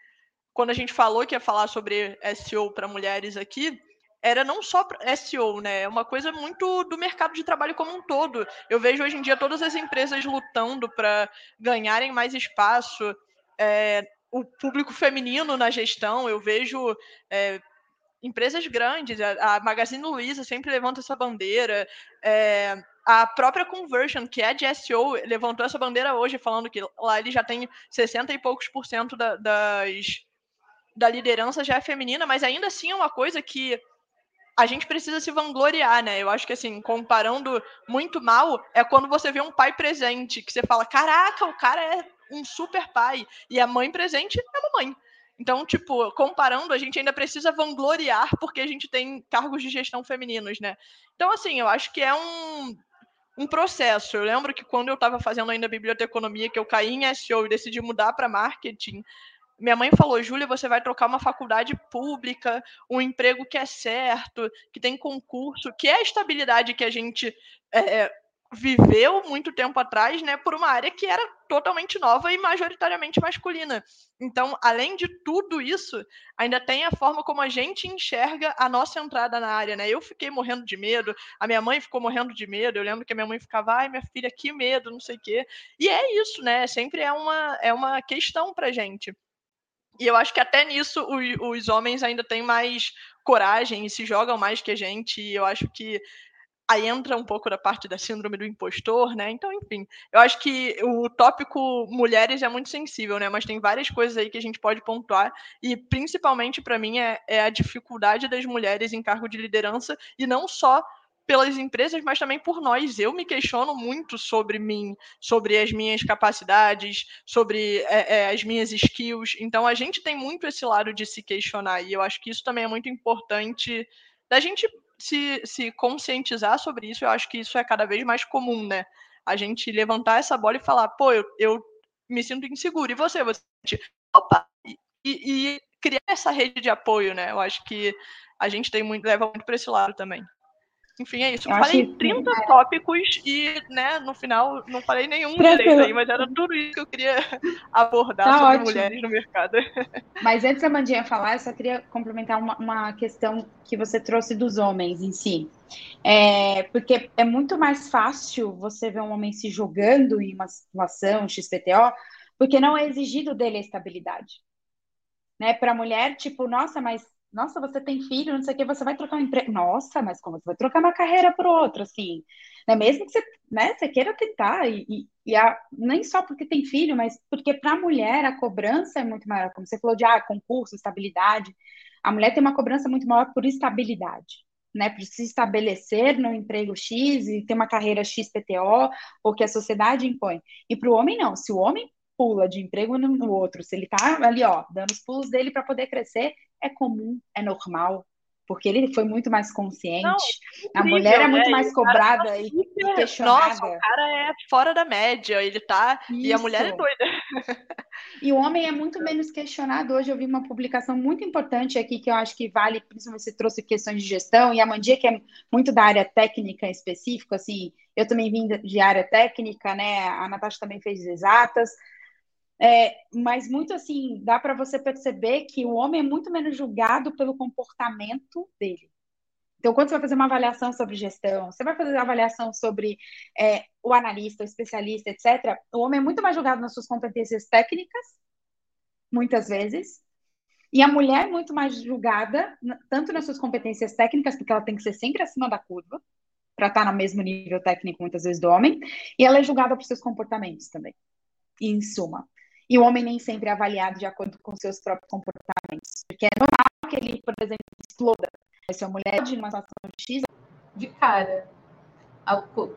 quando a gente falou que ia falar sobre SEO para mulheres aqui, era não só SEO, né? É uma coisa muito do mercado de trabalho como um todo. Eu vejo hoje em dia todas as empresas lutando para ganharem mais espaço. É, o público feminino na gestão, eu vejo é, empresas grandes, a, a, Magazine Luiza sempre levanta essa bandeira. É, a própria Conversion, que é de SEO, levantou essa bandeira hoje, falando que lá ele já tem 60 e poucos por cento da, das da liderança já é feminina, mas ainda assim é uma coisa que a gente precisa se vangloriar, né? Eu acho que assim, comparando muito mal, é quando você vê um pai presente, que você fala: "Caraca, o cara é um super pai" e a mãe presente é uma mãe. Então, tipo, comparando, a gente ainda precisa vangloriar porque a gente tem cargos de gestão femininos, né? Então, assim, eu acho que é um um processo. Eu lembro que quando eu estava fazendo ainda biblioteconomia, que eu caí em SEO e decidi mudar para marketing, minha mãe falou, Júlia, você vai trocar uma faculdade pública, um emprego que é certo, que tem concurso, que é a estabilidade que a gente é, viveu muito tempo atrás, né, por uma área que era totalmente nova e majoritariamente masculina. Então, além de tudo isso, ainda tem a forma como a gente enxerga a nossa entrada na área, né? Eu fiquei morrendo de medo, a minha mãe ficou morrendo de medo. Eu lembro que a minha mãe ficava, ai, minha filha, que medo, não sei o quê. E é isso, né? Sempre é uma é uma questão pra gente. E eu acho que até nisso os, homens ainda têm mais coragem e se jogam mais que a gente. E eu acho que aí entra um pouco da parte da síndrome do impostor, né? Então, enfim, eu acho que o tópico mulheres é muito sensível, né? Mas tem várias coisas aí que a gente pode pontuar e principalmente para mim é, é, a dificuldade das mulheres em cargo de liderança e não só pelas empresas, mas também por nós. Eu me questiono muito sobre mim, sobre as minhas capacidades, sobre é, é, as minhas skills. Então, a gente tem muito esse lado de se questionar, e eu acho que isso também é muito importante da gente se, se conscientizar sobre isso. Eu acho que isso é cada vez mais comum, né? A gente levantar essa bola e falar, pô, eu, eu me sinto inseguro. E você? Você opa, e, e criar essa rede de apoio, né? Eu acho que a gente tem muito, leva muito para esse lado também. Enfim, é isso. Eu, eu falei 30 que... tópicos e, né, no final não falei nenhum Tranquilo. direito aí, mas era tudo isso que eu queria abordar tá sobre ótimo. mulheres no mercado. Mas antes da Mandinha falar, eu só queria complementar uma, uma questão que você trouxe dos homens em si. É, porque é muito mais fácil você ver um homem se jogando em uma situação XPTO, porque não é exigido dele a estabilidade. Né? Para a mulher, tipo, nossa, mas nossa, você tem filho, não sei o que, você vai trocar um emprego. Nossa, mas como você vai trocar uma carreira por outra, assim? Né? Mesmo que você, né, você queira tentar, e, e, e a, nem só porque tem filho, mas porque para a mulher a cobrança é muito maior. Como você falou de ah, concurso, estabilidade. A mulher tem uma cobrança muito maior por estabilidade. Né, por se estabelecer no emprego X e ter uma carreira XPTO, ou que a sociedade impõe. E para o homem, não. Se o homem pula de emprego no outro, se ele está ali, ó, dando os pulos dele para poder crescer, é comum, é normal. porque ele foi muito mais consciente. Não, incrível, a mulher é muito né? mais cobrada tá e, super... questionada. Nossa, o cara é fora da média, ele tá. Isso. E a mulher é doida. E o homem é muito menos questionado. Hoje eu vi uma publicação muito importante aqui que eu acho que vale, principalmente se trouxe questões de gestão, e a Mandia, que é muito da área técnica específica, assim, eu também vim de área técnica, né? A Natasha também fez exatas. É, mas muito assim, dá para você perceber que o homem é muito menos julgado pelo comportamento dele. Então, quando você vai fazer uma avaliação sobre gestão, você vai fazer uma avaliação sobre é, o analista, o especialista, etc., o homem é muito mais julgado nas suas competências técnicas, muitas vezes, e a mulher é muito mais julgada, tanto nas suas competências técnicas, porque ela tem que ser sempre acima da curva, para estar no mesmo nível técnico, muitas vezes, do homem, e ela é julgada por seus comportamentos também, em suma. E o homem nem sempre é avaliado de acordo com seus próprios comportamentos. Porque é normal que ele, por exemplo, exploda. Se a mulher de uma situação X. De cara.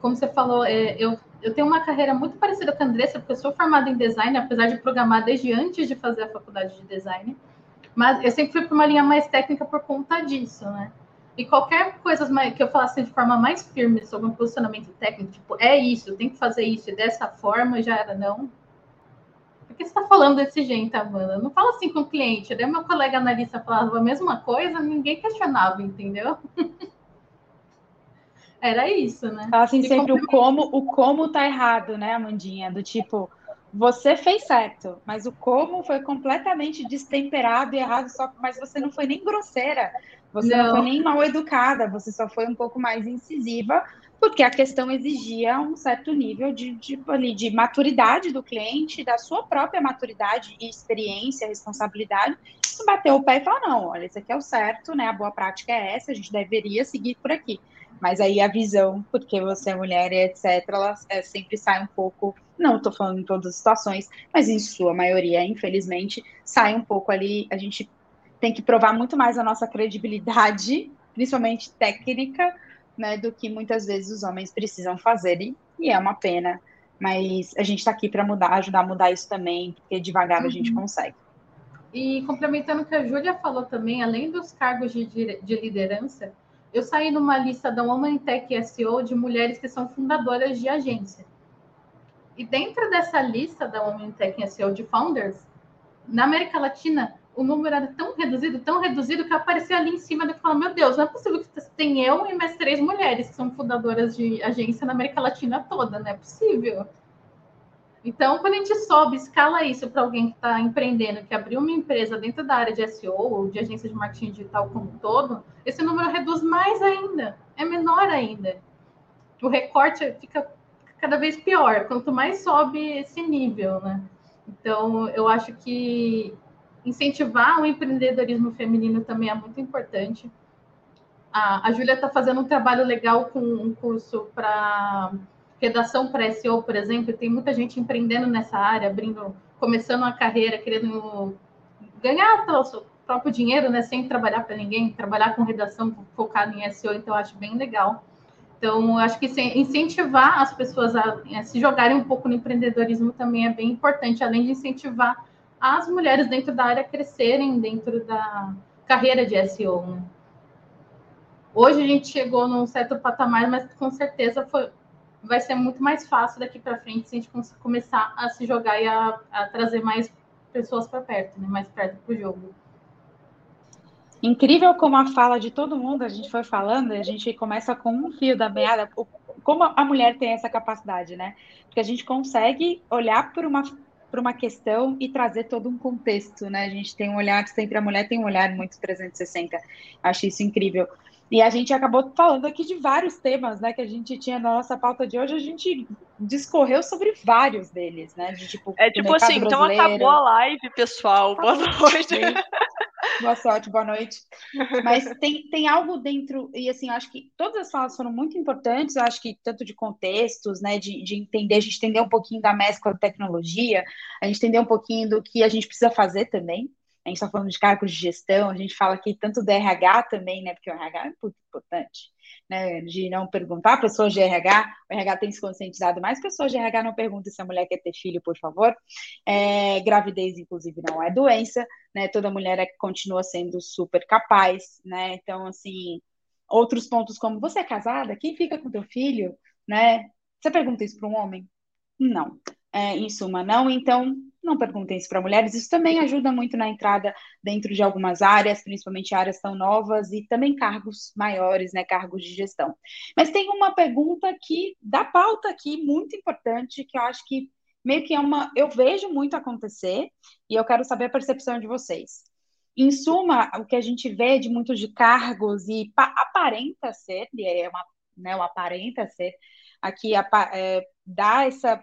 Como você falou, é, eu, eu tenho uma carreira muito parecida com a Andressa, porque eu sou formada em design, apesar de programar desde antes de fazer a faculdade de design. Mas eu sempre fui para uma linha mais técnica por conta disso, né? E qualquer coisa que eu falasse de forma mais firme sobre um posicionamento técnico, tipo, é isso, tem que fazer isso, e dessa forma já era, não, que você está falando desse jeito, Amanda? Não fala assim com o cliente. Daí meu colega analista falava a mesma coisa, ninguém questionava, entendeu? Era isso, né? Fala assim, sempre o como, o como tá errado, né, Amandinha? Do tipo, você fez certo, mas o como foi completamente destemperado e errado, só mas você não foi nem grosseira, você não, não foi nem mal educada, você só foi um pouco mais incisiva porque a questão exigia um certo nível de, de, de, maturidade do cliente, da sua própria maturidade e experiência, responsabilidade, bater o pé e falar, não, olha, isso aqui é o certo, né? A boa prática é essa, a gente deveria seguir por aqui. Mas aí a visão, porque você é mulher e etc., ela é, sempre sai um pouco, não estou falando em todas as situações, mas em sua maioria, infelizmente, sai um pouco ali, a gente tem que provar muito mais a nossa credibilidade, principalmente técnica, né, do que muitas vezes os homens precisam fazer, e, e é uma pena, mas a gente está aqui para mudar, ajudar a mudar isso também, porque devagar uhum. a gente uhum. consegue. E complementando o que a Júlia falou também, além dos cargos de, de liderança, eu saí numa lista da Woman Tech SEO de mulheres que são fundadoras de agência. E dentro dessa lista da Woman Tech SEO de founders, na América Latina, o número era tão reduzido, tão reduzido, que aparecia ali em cima e falava, meu Deus, não é possível que tem eu e mais três mulheres que são fundadoras de agência na América Latina toda, não é possível. Então, quando a gente sobe, escala isso para alguém que está empreendendo, que abriu uma empresa dentro da área de SEO ou de agência de marketing digital como um todo, esse número reduz mais ainda, é menor ainda. O recorte fica cada vez pior, quanto mais sobe esse nível, né? Então, eu acho que incentivar o empreendedorismo feminino também é muito importante. A, a Júlia está fazendo um trabalho legal com um curso para redação para SEO, por exemplo, tem muita gente empreendendo nessa área, abrindo, começando uma carreira, querendo ganhar o seu próprio dinheiro, né, sem trabalhar para ninguém, trabalhar com redação focada em SEO, então eu acho bem legal. Então, acho que incentivar as pessoas a, a se jogarem um pouco no empreendedorismo também é bem importante, além de incentivar as mulheres dentro da área crescerem dentro da carreira de SEO. Né? Hoje a gente chegou num certo patamar, mas com certeza foi, vai ser muito mais fácil daqui para frente se a gente começar a se jogar e a, a trazer mais pessoas para perto, né? mais perto para o jogo. Incrível como a fala de todo mundo, a gente foi falando, a gente começa com um fio da meada, como a mulher tem essa capacidade, né? Porque a gente consegue olhar por uma para uma questão e trazer todo um contexto, né? A gente tem um olhar, sempre a mulher tem um olhar muito 360. Acho isso incrível. E a gente acabou falando aqui de vários temas, né, que a gente tinha na nossa pauta de hoje, a gente discorreu sobre vários deles, né? De, tipo, é tipo assim, brasileiro. então acabou a live, pessoal. Boa noite. Boa sorte, boa noite. Mas tem, tem algo dentro, e assim, acho que todas as falas foram muito importantes, acho que tanto de contextos, né, de, de entender, a gente entender um pouquinho da mescla da tecnologia, a gente entender um pouquinho do que a gente precisa fazer também, a gente está falando de cargos de gestão, a gente fala aqui tanto do RH também, né? Porque o RH é muito importante, né? De não perguntar pessoas de RH, o RH tem se conscientizado mais, pessoas de RH não perguntam se a mulher quer ter filho, por favor. É, gravidez, inclusive, não é doença, né? Toda mulher é, continua sendo super capaz, né? Então, assim, outros pontos como você é casada, quem fica com teu filho, né? Você pergunta isso para um homem? Não. É, em suma, não. Então, não perguntem isso para mulheres. Isso também ajuda muito na entrada dentro de algumas áreas, principalmente áreas tão novas e também cargos maiores, né, cargos de gestão. Mas tem uma pergunta aqui da pauta aqui muito importante que eu acho que meio que é uma, eu vejo muito acontecer e eu quero saber a percepção de vocês. Em suma, o que a gente vê de muitos de cargos e aparenta ser, e é uma, né, aparenta ser, aqui é, dá essa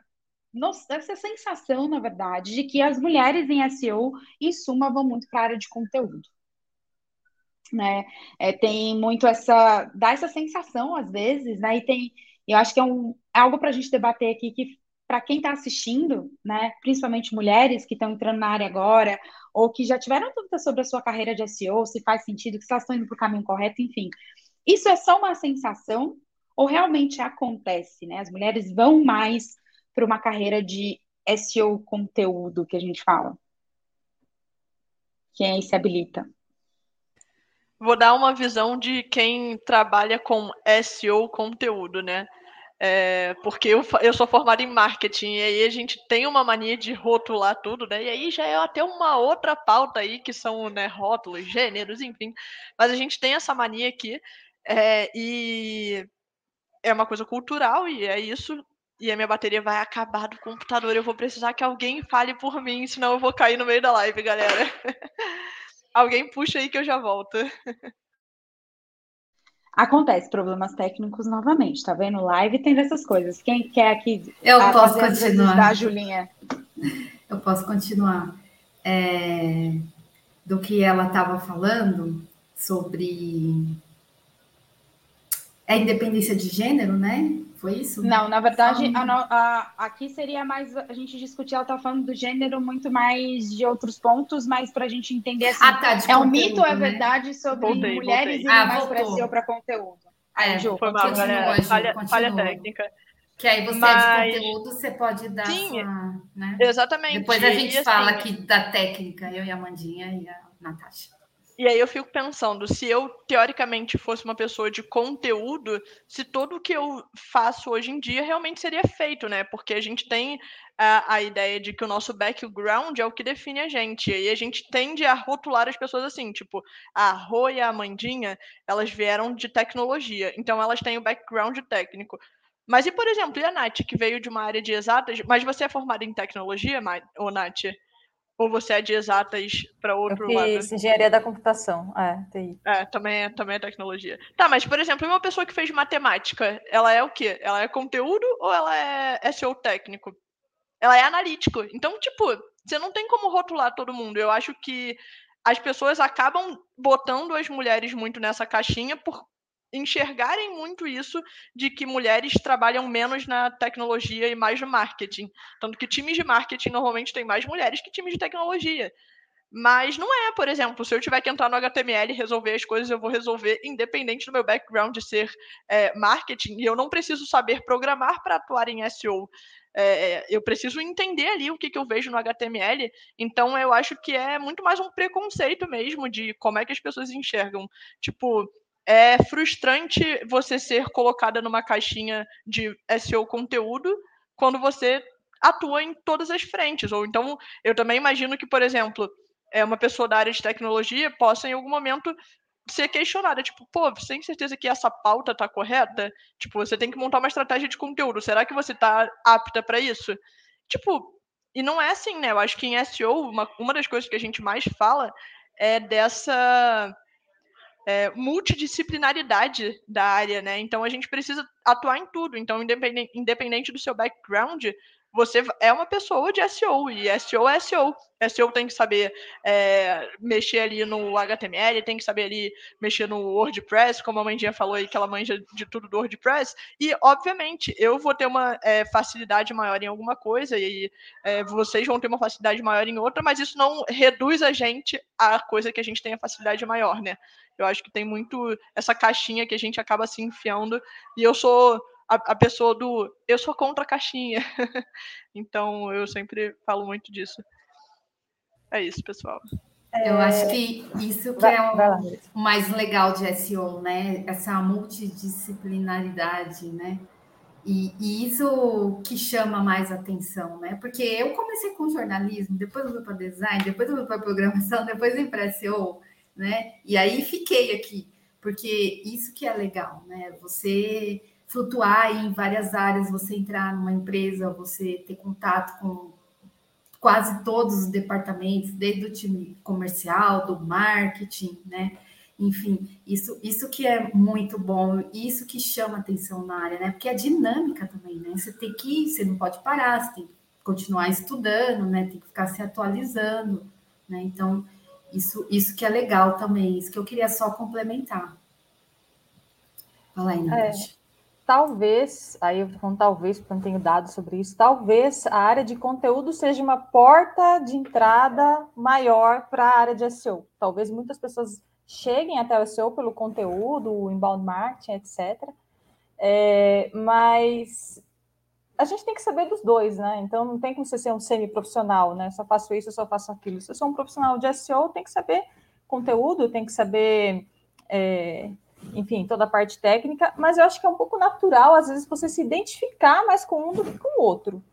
essa sensação, na verdade, de que as mulheres em SEO, em suma, vão muito para a área de conteúdo. Né? É, tem muito essa. dá essa sensação, às vezes, né? E tem. Eu acho que é, um, é algo para a gente debater aqui que, para quem está assistindo, né, principalmente mulheres que estão entrando na área agora, ou que já tiveram dúvidas sobre a sua carreira de SEO, se faz sentido, que elas estão indo para o caminho correto, enfim. Isso é só uma sensação ou realmente acontece, né? As mulheres vão mais para uma carreira de SEO conteúdo que a gente fala? Quem se habilita? Vou dar uma visão de quem trabalha com SEO conteúdo, né? É, porque eu, eu sou formada em marketing e aí a gente tem uma mania de rotular tudo, né? E aí já é até uma outra pauta aí que são né, rótulos, gêneros, enfim. Mas a gente tem essa mania aqui é, e é uma coisa cultural e é isso e a minha bateria vai acabar do computador. Eu vou precisar que alguém fale por mim, senão eu vou cair no meio da live, galera. alguém puxa aí que eu já volto. Acontece problemas técnicos novamente, tá vendo? Live tem dessas coisas. Quem quer aqui eu posso continuar. da Julinha? Eu posso continuar. É, do que ela estava falando sobre a independência de gênero, né? Foi isso? Não, na verdade, a, a, aqui seria mais a gente discutir, ela está falando do gênero muito mais de outros pontos, mas para a gente entender assim, ah, tá, é conteúdo, um mito, é né? verdade, sobre voltei, mulheres voltei. ah, mais para SEO para conteúdo. Aí, é, Ju, foi mal, galera. Falha, falha técnica. Que aí você Mas... é de conteúdo, você pode dar Sim, sua, né? Exatamente. Depois a gente e, fala assim, aqui da técnica, eu e a Mandinha e a Natasha. E aí eu fico pensando, se eu teoricamente fosse uma pessoa de conteúdo, se tudo que eu faço hoje em dia realmente seria feito, né? Porque a gente tem a, a ideia de que o nosso background é o que define a gente. E a gente tende a rotular as pessoas assim, tipo, a Rô e a Amandinha, elas vieram de tecnologia, então elas têm o background técnico. Mas e, por exemplo, e a Nath, que veio de uma área de exatas, mas você é formada em tecnologia, ou Nath? Ou você é de exatas para outro eu fiz lado? engenharia da computação, é, TI. É, também é, também é tecnologia. Tá, mas, por exemplo, uma pessoa que fez matemática, ela é o quê? Ela é conteúdo ou ela é SEO técnico? Ela é analítico. Então, tipo, você não tem como rotular todo mundo. Eu acho que as pessoas acabam botando as mulheres muito nessa caixinha por enxergarem muito isso de que mulheres trabalham menos na tecnologia e mais no marketing. Tanto que times de marketing normalmente têm mais mulheres que times de tecnologia. Mas não é, por exemplo, se eu tiver que entrar no HTML e resolver as coisas, eu vou resolver independente do meu background de ser é, marketing, e eu não preciso saber programar para atuar em SEO. É, eu preciso entender ali o que, que eu vejo no HTML, então eu acho que é muito mais um preconceito mesmo de como é que as pessoas enxergam. Tipo, é frustrante você ser colocada numa caixinha de SEO conteúdo quando você atua em todas as frentes. Ou então, eu também imagino que, por exemplo, é uma pessoa da área de tecnologia possa em algum momento ser questionada, tipo, pô, você tem certeza que essa pauta está correta? Tipo, você tem que montar uma estratégia de conteúdo. Será que você está apta para isso? Tipo, e não é assim, né? Eu acho que em SEO, uma, uma das coisas que a gente mais fala é dessa é, multidisciplinaridade da área, né? Então a gente precisa atuar em tudo. Então, independente, independente do seu background, você é uma pessoa de SEO, e SEO é SEO. SEO tem que saber é, mexer ali no HTML, tem que saber ali mexer no WordPress, como a Mandinha falou aí, que ela manja de tudo do WordPress. E, obviamente, eu vou ter uma é, facilidade maior em alguma coisa, e é, vocês vão ter uma facilidade maior em outra, mas isso não reduz a gente a coisa que a gente tem a facilidade maior, né? Eu acho que tem muito essa caixinha que a gente acaba se enfiando, e eu sou a, a pessoa do eu sou contra a caixinha. então eu sempre falo muito disso. É isso, pessoal. Eu acho que isso que é o, o, mais legal de SEO, né? Essa multidisciplinaridade, né? E, e, isso que chama mais atenção, né? Porque eu comecei com jornalismo, depois eu fui para design, depois eu fui para programação, depois eu fui para SEO, né? E aí fiquei aqui, porque isso que é legal, né? Você flutuar em várias áreas, você entrar numa empresa, você ter contato com quase todos os departamentos, desde o time comercial, do marketing, né? Enfim, isso, isso que é muito bom, isso que chama atenção na área, né? Porque é dinâmica também, né? Você tem que, você não pode parar, você tem que continuar estudando, né? Tem que ficar se atualizando, né? Então, isso, isso que é legal também, isso que eu queria só complementar. Fala aí, Nath. É talvez, aí eu falando talvez, porque não tenho dados sobre isso, talvez a área de conteúdo seja uma porta de entrada maior para a área de SEO. Talvez muitas pessoas cheguem até o SEO pelo conteúdo, o inbound marketing, etc. É, mas a gente tem que saber dos dois, né? Então não tem como você ser um semi-profissional, né? Só faço isso, só faço aquilo. Se eu sou um profissional de SEO, tem que saber conteúdo, tem que saber é, enfim, toda a parte técnica, mas eu acho que é um pouco natural, às vezes, você se identificar mais com um do que com o outro.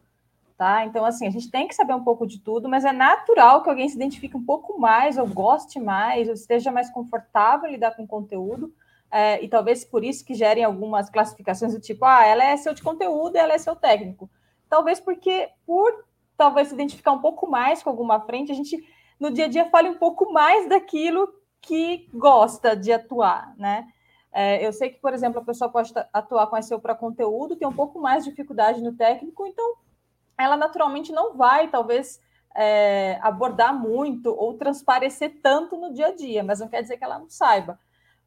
Tá? Então, assim, a gente tem que saber um pouco de tudo, mas é natural que alguém se identifique um pouco mais, ou goste mais, ou esteja mais confortável em lidar com o conteúdo, é, e talvez por isso que gerem algumas classificações do tipo, ah, ela é seu de conteúdo ela é seu técnico. Talvez porque, por talvez se identificar um pouco mais com alguma frente, a gente, no dia a dia, fale um pouco mais daquilo que gosta de atuar, né? É, eu sei que, por exemplo, a pessoa pode atuar com SEO para conteúdo, tem um pouco mais de dificuldade no técnico, então ela naturalmente não vai, talvez, é, abordar muito ou transparecer tanto no dia a dia, mas não quer dizer que ela não saiba.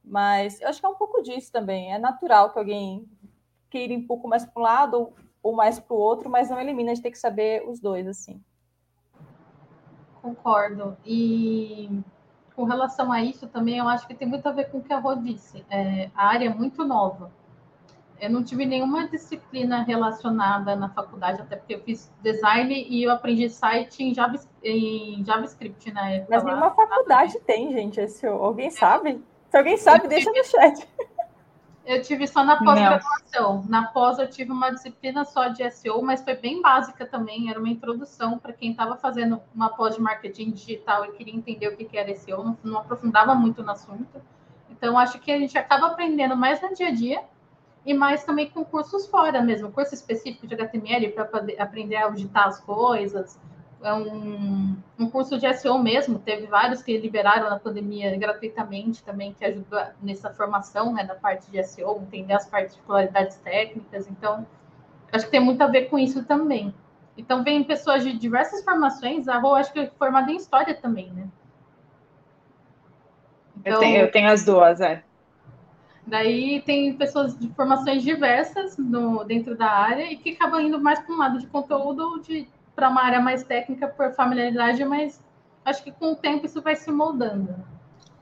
Mas eu acho que é um pouco disso também. É natural que alguém queira ir um pouco mais para um lado ou, ou mais para o outro, mas não elimina de ter que saber os dois, assim. Concordo. E com relação a isso também, eu acho que tem muito a ver com o que a Rô disse. É, a área é muito nova. Eu não tive nenhuma disciplina relacionada na faculdade, até porque eu fiz design e eu aprendi site em, Java, em JavaScript na época. Mas nenhuma faculdade tem, gente. Esse, alguém sabe? Se alguém sabe, deixa no chat. Eu tive só na pós-graduação. Na pós eu tive uma disciplina só de SEO, mas foi bem básica também. Era uma introdução para quem estava fazendo uma pós de marketing digital e queria entender o que, era SEO. Não, não aprofundava muito no assunto. Então, acho que a gente acaba aprendendo mais no dia a dia e mais também com cursos fora mesmo, curso específico de HTML para aprender a auditar as coisas, é um, um curso de SEO mesmo, teve vários que liberaram na pandemia gratuitamente também, que ajudou nessa formação, né, da parte de SEO, entender as particularidades técnicas, então, acho que tem muito a ver com isso também. Então, vem pessoas de diversas formações, a Rô, acho que é formada em História também, né? Então, eu, tenho, eu tenho as duas, é. Daí tem pessoas de formações diversas no, dentro da área e que acabam indo mais para um lado de conteúdo de para uma área mais técnica por familiaridade, mas acho que com o tempo isso vai se moldando.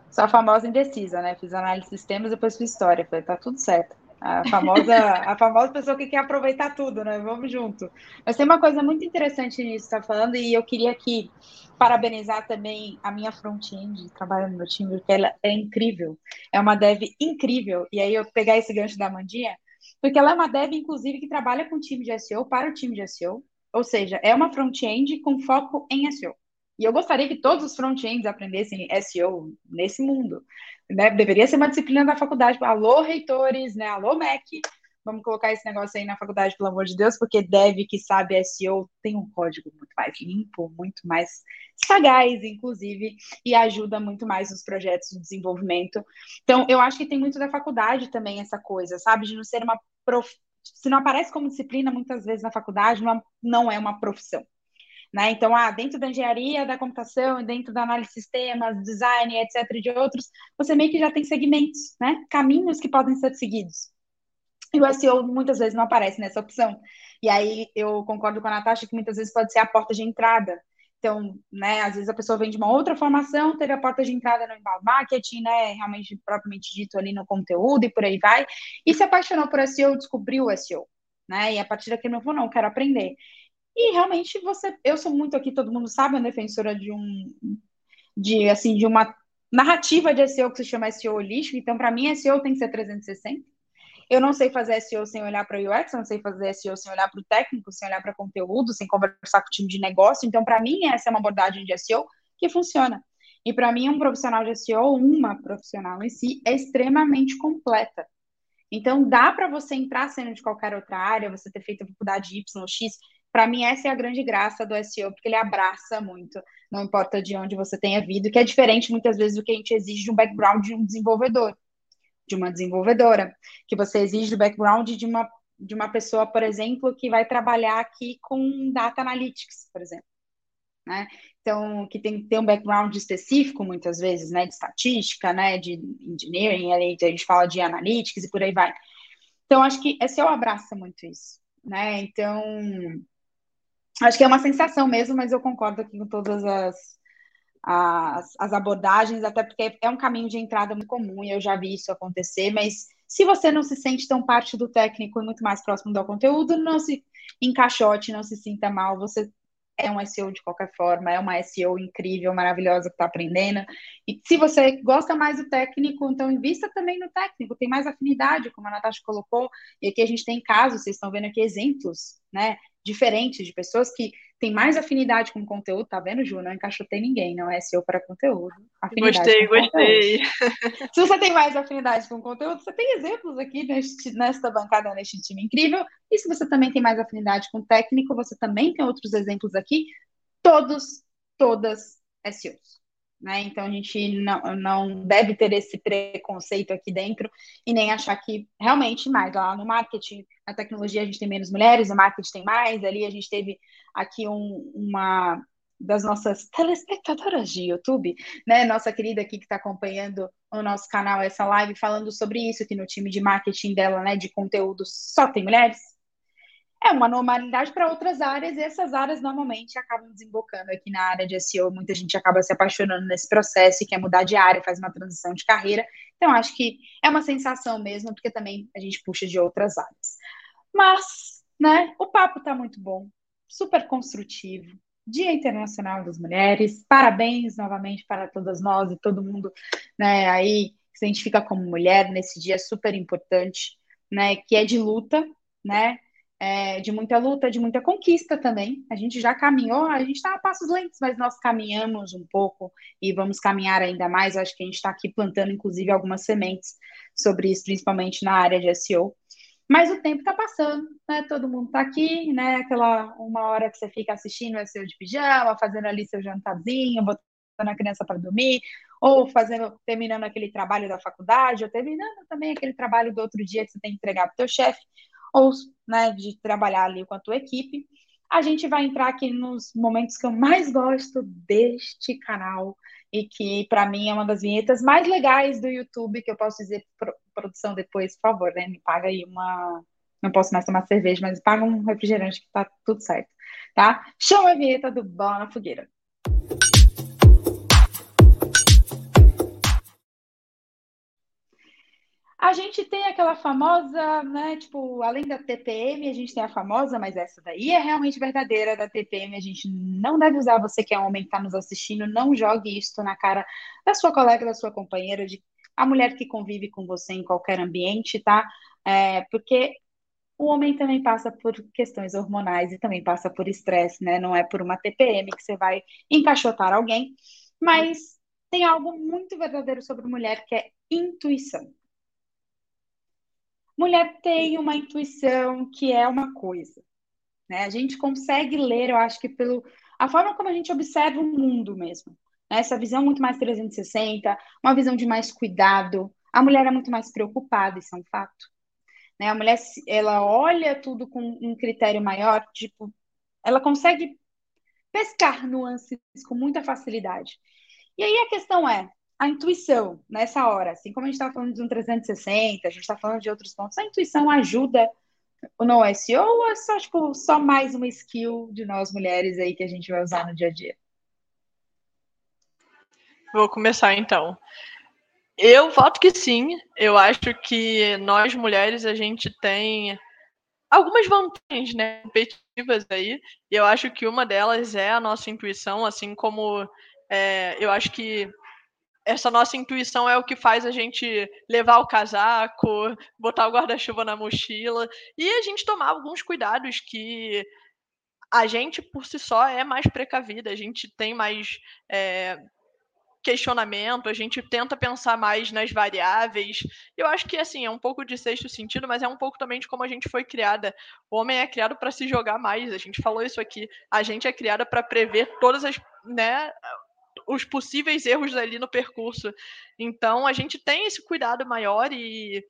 Sou a famosa indecisa, né? Fiz análise de sistemas, depois fiz história. Falei, tá tudo certo. A famosa, a famosa pessoa que quer aproveitar tudo, né? Vamos junto. Mas tem uma coisa muito interessante nisso que está falando, e eu queria aqui parabenizar também a minha front-end trabalhando no time, porque ela é incrível. É uma dev incrível. E aí eu pegar esse gancho da Mandinha, porque ela é uma dev, inclusive, que trabalha com o time de SEO, para o time de SEO. Ou seja, é uma front-end com foco em SEO. E eu gostaria que todos os front-ends aprendessem SEO nesse mundo. Né? Deveria ser uma disciplina da faculdade. Alô, reitores, né? Alô, MEC. Vamos colocar esse negócio aí na faculdade, pelo amor de Deus, porque deve que sabe SEO tem um código muito mais limpo, muito mais sagaz, inclusive, e ajuda muito mais nos projetos de desenvolvimento. Então, eu acho que tem muito da faculdade também essa coisa, sabe? De não ser uma se não aparece como disciplina, muitas vezes na faculdade, não, é, não é uma profissão. Né? Então, ah, dentro da engenharia, da computação, dentro da análise de sistemas, design, etc., de outros, você meio que já tem segmentos, né? caminhos que podem ser seguidos. E o SEO muitas vezes não aparece nessa opção. E aí eu concordo com a Natasha que muitas vezes pode ser a porta de entrada. Então, né, às vezes a pessoa vem de uma outra formação, teve a porta de entrada no inbound marketing, né, realmente propriamente dito ali no conteúdo e por aí vai, e se apaixonou por SEO, descobriu o SEO, né, e a partir daquele eu falou, não, quero aprender. E realmente você, eu sou muito aqui, todo mundo sabe, uma defensora de um, de assim, de uma narrativa de SEO que se chama SEO holístico, então para mim SEO tem que ser 360, eu não sei fazer SEO sem olhar para o UX, eu não sei fazer SEO sem olhar para o técnico, sem olhar para conteúdo, sem conversar com o time de negócio. Então, para mim, essa é uma abordagem de SEO que funciona. E para mim, um profissional de SEO, uma profissional em si, é extremamente completa. Então, dá para você entrar sendo de qualquer outra área, você ter feito a faculdade Y ou X. Para mim, essa é a grande graça do SEO, porque ele abraça muito, não importa de onde você tenha vindo, que é diferente muitas vezes do que a gente exige de um background de um desenvolvedor de uma desenvolvedora, que você exige do background de uma, de uma pessoa, por exemplo, que vai trabalhar aqui com data analytics, por exemplo. Né? Então, que tem que ter um background específico, muitas vezes, né, de estatística, né, de engineering, a gente fala de analytics e por aí vai. Então, acho que esse o abraça muito isso, né? Então, acho que é uma sensação mesmo, mas eu concordo aqui com todas as, as, as abordagens, até porque é um caminho de entrada muito comum e eu já vi isso acontecer, mas se você não se sente tão parte do técnico e muito mais próximo do conteúdo, não se encaixote, não se sinta mal, você é um SEO de qualquer forma, é uma SEO incrível, maravilhosa que está aprendendo. E se você gosta mais do técnico, então invista também no técnico, tem mais afinidade, como a Natasha colocou, e aqui a gente tem casos, vocês estão vendo aqui exemplos, né, diferentes de pessoas que têm mais afinidade com o conteúdo, tá vendo, Ju? Não encaixotei ninguém, não é SEO para conteúdo. Afinidade gostei, gostei. Conteúdo. Se você tem mais afinidade com o conteúdo, você tem exemplos aqui neste, nesta bancada, neste time incrível. E se você também tem mais afinidade com o técnico, você também tem outros exemplos aqui, todos, todas SEOs. Né? Então a gente não, não deve ter esse preconceito aqui dentro e nem achar que realmente mais lá no marketing, na tecnologia a gente tem menos mulheres, no marketing tem mais, ali a gente teve aqui um, uma das nossas telespectadoras de YouTube, né? Nossa querida aqui que está acompanhando o nosso canal, essa live, falando sobre isso, que no time de marketing dela, né, de conteúdo, só tem mulheres é uma normalidade para outras áreas, e essas áreas normalmente acabam desembocando aqui na área de SEO. Muita gente acaba se apaixonando nesse processo e quer mudar de área, faz uma transição de carreira. Então, acho que é uma sensação mesmo, porque também a gente puxa de outras áreas. Mas, né, o papo está muito bom, super construtivo. Dia Internacional das Mulheres, parabéns novamente para todas nós e todo mundo, né, aí que se identifica como mulher nesse dia super importante, né, que é de luta, né, é, de muita luta, de muita conquista também. A gente já caminhou, a gente está a passos lentos, mas nós caminhamos um pouco e vamos caminhar ainda mais. acho que a gente está aqui plantando, inclusive, algumas sementes sobre isso, principalmente na área de SEO. Mas o tempo está passando, né? Todo mundo está aqui, né? Aquela uma hora que você fica assistindo o SEO de pijama, fazendo ali seu jantarzinho, botando a criança para dormir, ou fazendo, terminando aquele trabalho da faculdade, ou terminando também aquele trabalho do outro dia que você tem que entregar para o teu chefe ou né, de trabalhar ali com a tua equipe. A gente vai entrar aqui nos momentos que eu mais gosto deste canal e que para mim é uma das vinhetas mais legais do YouTube que eu posso dizer produção depois, por favor, né? Me paga aí uma não posso mais tomar cerveja, mas paga um refrigerante que tá tudo certo, tá? Chama a vinheta do Bola na Fogueira. A gente tem aquela famosa, né? Tipo, além da TPM, a gente tem a famosa, mas essa daí é realmente verdadeira da TPM. A gente não deve usar você que é homem que está nos assistindo, não jogue isso na cara da sua colega, da sua companheira, de a mulher que convive com você em qualquer ambiente, tá? É, porque o homem também passa por questões hormonais e também passa por estresse, né? Não é por uma TPM que você vai encaixotar alguém, mas tem algo muito verdadeiro sobre mulher que é intuição. Mulher tem uma intuição que é uma coisa. Né? A gente consegue ler, eu acho que pelo a forma como a gente observa o mundo mesmo. Né? Essa visão muito mais 360, uma visão de mais cuidado. A mulher é muito mais preocupada, isso é um fato. Né? A mulher, ela olha tudo com um critério maior, tipo, ela consegue pescar nuances com muita facilidade. E aí a questão é, a intuição nessa hora, assim como a gente está falando de um 360, a gente está falando de outros pontos, a intuição ajuda no SEO ou é só, tipo, só mais uma skill de nós mulheres aí que a gente vai usar no dia a dia? Vou começar então. Eu voto que sim. Eu acho que nós mulheres a gente tem algumas vantagens né, competitivas aí. E eu acho que uma delas é a nossa intuição, assim como é, eu acho que essa nossa intuição é o que faz a gente levar o casaco, botar o guarda-chuva na mochila e a gente tomar alguns cuidados que a gente por si só é mais precavida, a gente tem mais é, questionamento, a gente tenta pensar mais nas variáveis. Eu acho que assim, é um pouco de sexto sentido, mas é um pouco também de como a gente foi criada. O homem é criado para se jogar mais, a gente falou isso aqui. A gente é criada para prever todas as, né, os possíveis erros ali no percurso. Então, a gente tem esse cuidado maior e.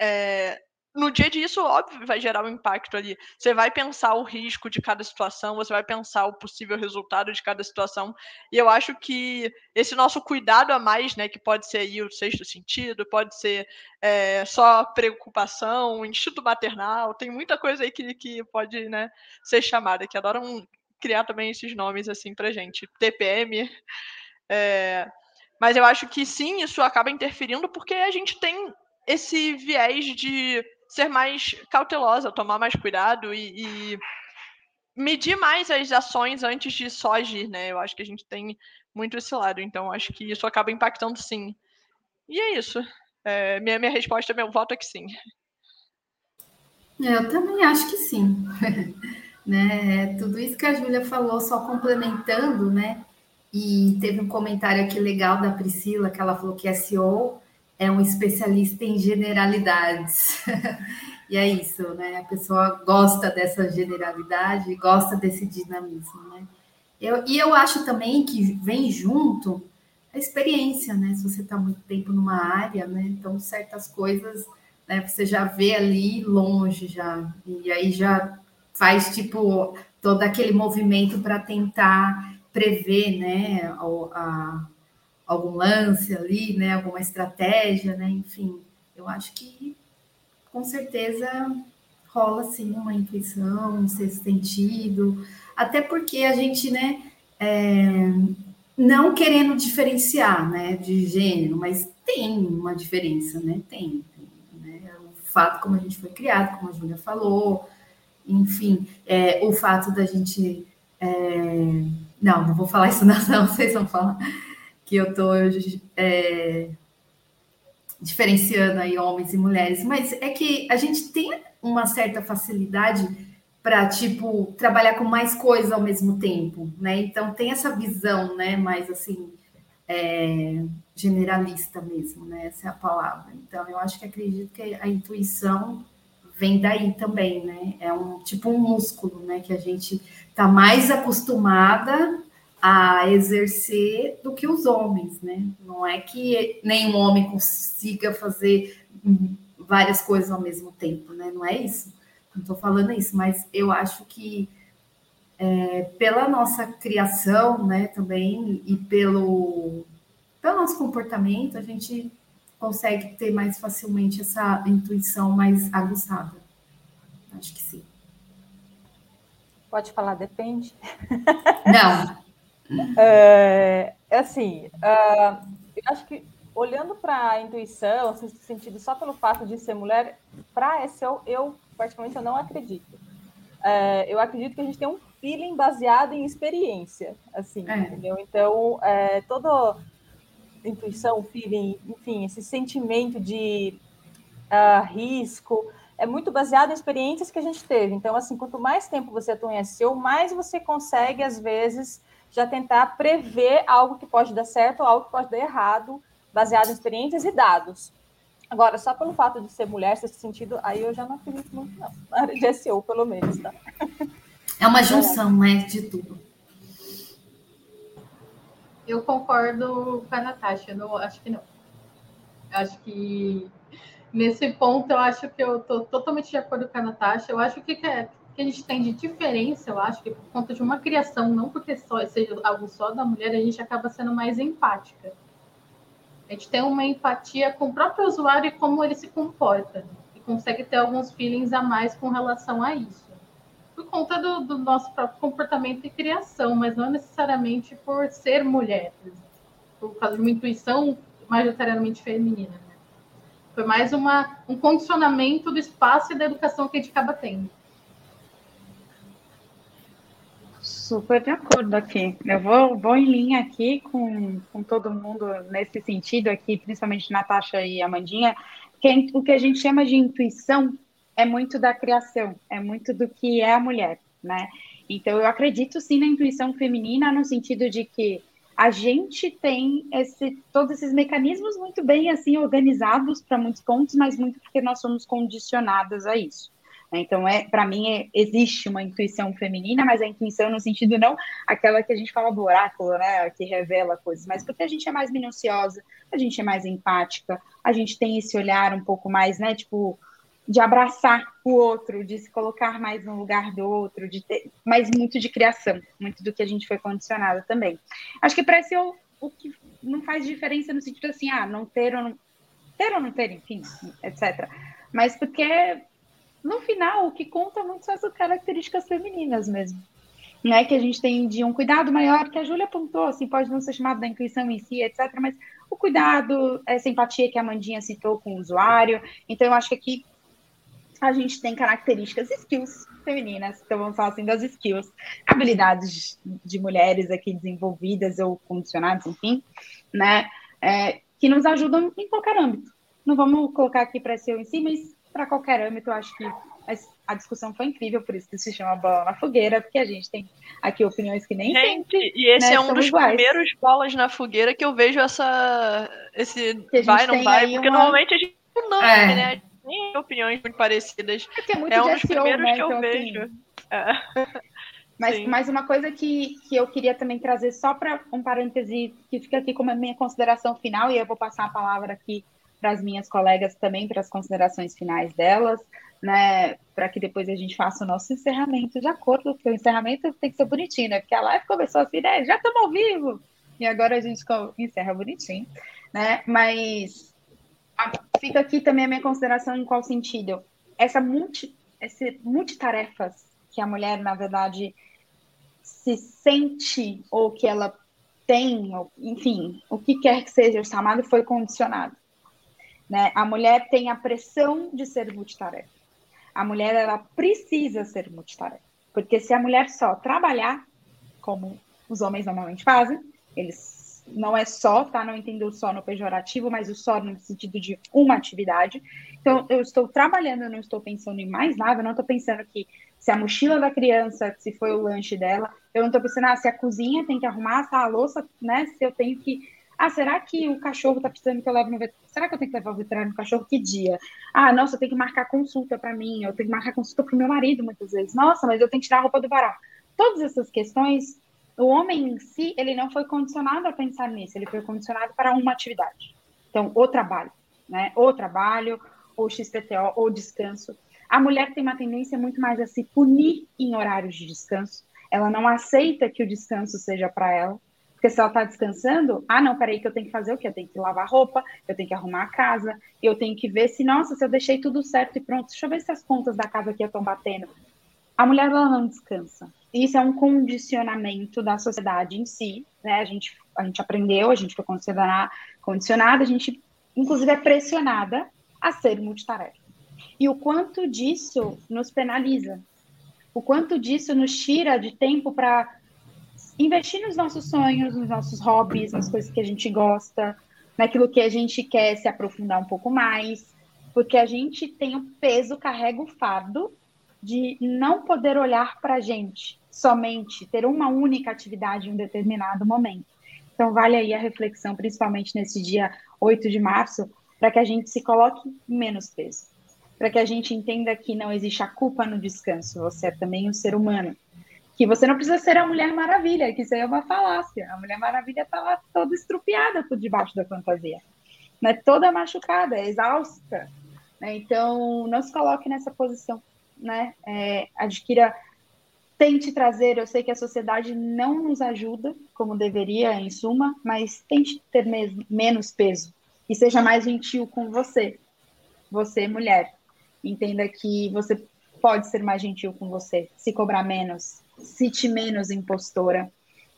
É, no dia disso, óbvio, vai gerar um impacto ali. Você vai pensar o risco de cada situação, você vai pensar o possível resultado de cada situação. E eu acho que esse nosso cuidado a mais, né, que pode ser aí o sexto sentido, pode ser é, só preocupação, instinto maternal, tem muita coisa aí que, que pode né, ser chamada, que adoram criar também esses nomes assim pra gente. TPM. É, mas eu acho que sim, isso acaba interferindo porque a gente tem esse viés de ser mais cautelosa, tomar mais cuidado e, e medir mais as ações antes de só agir, né? Eu acho que a gente tem muito esse lado, então acho que isso acaba impactando sim. E é isso. É, minha, minha resposta, meu voto é que sim. Eu também acho que sim. né? Tudo isso que a Júlia falou, só complementando, né? E teve um comentário aqui legal da Priscila, que ela falou que SEO é um especialista em generalidades. e é isso, né? A pessoa gosta dessa generalidade, gosta desse dinamismo, né? Eu, e eu acho também que vem junto a experiência, né? Se você está muito tempo numa área, né? Então, certas coisas né, você já vê ali longe já. E aí já faz tipo todo aquele movimento para tentar prever, né, a, a, algum lance ali, né, alguma estratégia, né, enfim, eu acho que com certeza rola sim uma intuição, um sexto sentido, até porque a gente, né, é, não querendo diferenciar, né, de gênero, mas tem uma diferença, né, tem, né, o fato como a gente foi criado, como a Júlia falou, enfim, é, o fato da gente. É, não, não vou falar isso, não, não, vocês vão falar que eu estou é, diferenciando aí homens e mulheres, mas é que a gente tem uma certa facilidade para tipo trabalhar com mais coisas ao mesmo tempo, né? Então tem essa visão, né, mais assim é, generalista mesmo, né? Essa é a palavra. Então eu acho que acredito que a intuição vem daí também, né? É um tipo um músculo, né? Que a gente está mais acostumada a exercer do que os homens, né? Não é que nenhum homem consiga fazer várias coisas ao mesmo tempo, né? Não é isso. Não estou falando isso, mas eu acho que é, pela nossa criação, né, também e pelo pelo nosso comportamento, a gente consegue ter mais facilmente essa intuição mais aguçada. Acho que sim. Pode falar, depende. Não. é, é assim, uh, eu acho que olhando para a intuição, no sentido só pelo fato de ser mulher, para SEO, eu particularmente eu não acredito. É, eu acredito que a gente tem um feeling baseado em experiência, assim, é. entendeu? Então, é, todo intuição, feeling, enfim, esse sentimento de uh, risco, é muito baseado em experiências que a gente teve. Então, assim, quanto mais tempo você SEO, mais você consegue, às vezes, já tentar prever algo que pode dar certo ou algo que pode dar errado, baseado em experiências e dados. Agora, só pelo fato de ser mulher, nesse sentido, aí eu já não acredito muito, não. Na área de SEO, pelo menos, tá? É uma junção, né, de tudo. Eu concordo com a Natasha, não, acho que não. Acho que Nesse ponto, eu acho que eu estou totalmente de acordo com a Natasha. Eu acho que, que, é, que a gente tem de diferença, eu acho que por conta de uma criação, não porque só, seja algo só da mulher, a gente acaba sendo mais empática. A gente tem uma empatia com o próprio usuário e como ele se comporta. E consegue ter alguns feelings a mais com relação a isso. Por conta do, do nosso próprio comportamento e criação, mas não necessariamente por ser mulher. Por causa de uma intuição majoritariamente feminina. Né? Foi mais uma, um condicionamento do espaço e da educação que a gente acaba tendo. Super de acordo aqui. Eu vou, vou em linha aqui com, com todo mundo nesse sentido aqui, principalmente Natasha e Amandinha, que o que a gente chama de intuição é muito da criação, é muito do que é a mulher, né? Então eu acredito sim na intuição feminina no sentido de que a gente tem esse, todos esses mecanismos muito bem assim organizados para muitos pontos, mas muito porque nós somos condicionadas a isso. Né? Então, é, para mim, é, existe uma intuição feminina, mas a intuição no sentido não aquela que a gente fala do oráculo, né, que revela coisas, mas porque a gente é mais minuciosa, a gente é mais empática, a gente tem esse olhar um pouco mais, né, tipo, de abraçar o outro, de se colocar mais no lugar do outro, de ter mais muito de criação, muito do que a gente foi condicionado também. Acho que parece o, o que não faz diferença no sentido assim, ah, não ter ou não ter ou não ter, enfim, etc. Mas porque no final o que conta muito são as características femininas mesmo. Né, que a gente tem de um cuidado maior, que a Júlia apontou, assim, pode não ser chamado da intuição em si, etc., mas o cuidado, essa empatia que a Mandinha citou com o usuário. Então, eu acho que aqui a gente tem características, skills femininas, então vamos falar assim das skills, habilidades de mulheres aqui desenvolvidas ou condicionadas, enfim, né, é, que nos ajudam em qualquer âmbito. Não vamos colocar aqui para ser em si, mas para qualquer âmbito, eu acho que a discussão foi incrível, por isso que se chama Bola na Fogueira, porque a gente tem aqui opiniões que nem gente, sempre. E esse né, é um dos iguais. primeiros bolas na fogueira que eu vejo essa. Esse vai, não vai, porque uma... normalmente a gente não, é. né? Nem opiniões muito parecidas. É, é muito é um dos SEO, primeiros né? que eu então, assim, vejo. É. Mas, mas uma coisa que, que eu queria também trazer só para um parêntese que fica aqui como a minha consideração final, e eu vou passar a palavra aqui para as minhas colegas também, para as considerações finais delas, né? Para que depois a gente faça o nosso encerramento de acordo, porque o encerramento tem que ser bonitinho, né? Porque a live começou assim, né? Já estamos ao vivo! E agora a gente encerra bonitinho, né? Mas fica aqui também a minha consideração em qual sentido? Essa multi, esse multitarefas que a mulher, na verdade, se sente ou que ela tem, ou, enfim, o que quer que seja o chamado, foi condicionado. Né? A mulher tem a pressão de ser multitarefa. A mulher, ela precisa ser multitarefa. Porque se a mulher só trabalhar, como os homens normalmente fazem, eles não é só, tá? Não entendo o só no pejorativo, mas o só no sentido de uma atividade. Então, eu estou trabalhando, eu não estou pensando em mais nada, eu não estou pensando que se a mochila da criança, se foi o lanche dela, eu não estou pensando, ah, se a cozinha tem que arrumar, se a louça, né? Se eu tenho que. Ah, será que o cachorro está precisando que eu leve no veterinário? Será que eu tenho que levar o veterinário no cachorro? Que dia? Ah, nossa, eu tenho que marcar consulta para mim, eu tenho que marcar consulta para o meu marido muitas vezes. Nossa, mas eu tenho que tirar a roupa do varal. Todas essas questões o homem em si, ele não foi condicionado a pensar nisso, ele foi condicionado para uma atividade. Então, o trabalho, né? O trabalho, ou XPTO, ou descanso. A mulher tem uma tendência muito mais a se punir em horários de descanso. Ela não aceita que o descanso seja para ela. Porque se ela está descansando, ah, não, peraí, que eu tenho que fazer o quê? Eu tenho que lavar roupa, eu tenho que arrumar a casa, eu tenho que ver se, nossa, se eu deixei tudo certo e pronto, deixa eu ver se as contas da casa aqui estão batendo. A mulher, ela não descansa isso é um condicionamento da sociedade em si, né? A gente, a gente aprendeu, a gente foi condicionada, a gente, inclusive, é pressionada a ser multitarefa. E o quanto disso nos penaliza, o quanto disso nos tira de tempo para investir nos nossos sonhos, nos nossos hobbies, nas coisas que a gente gosta, naquilo que a gente quer se aprofundar um pouco mais, porque a gente tem o peso, carrega o fardo de não poder olhar para a gente, somente ter uma única atividade em um determinado momento. Então, vale aí a reflexão, principalmente nesse dia 8 de março, para que a gente se coloque menos peso, para que a gente entenda que não existe a culpa no descanso, você é também um ser humano, que você não precisa ser a Mulher Maravilha, que isso aí é uma falácia. A Mulher Maravilha está lá toda estrupiada por debaixo da fantasia, né? toda machucada, exausta, Né? Então, não se coloque nessa posição, né? É, adquira, tente trazer. Eu sei que a sociedade não nos ajuda como deveria, em suma, mas tente ter me menos peso e seja mais gentil com você, você mulher. Entenda que você pode ser mais gentil com você, se cobrar menos, cite menos impostora.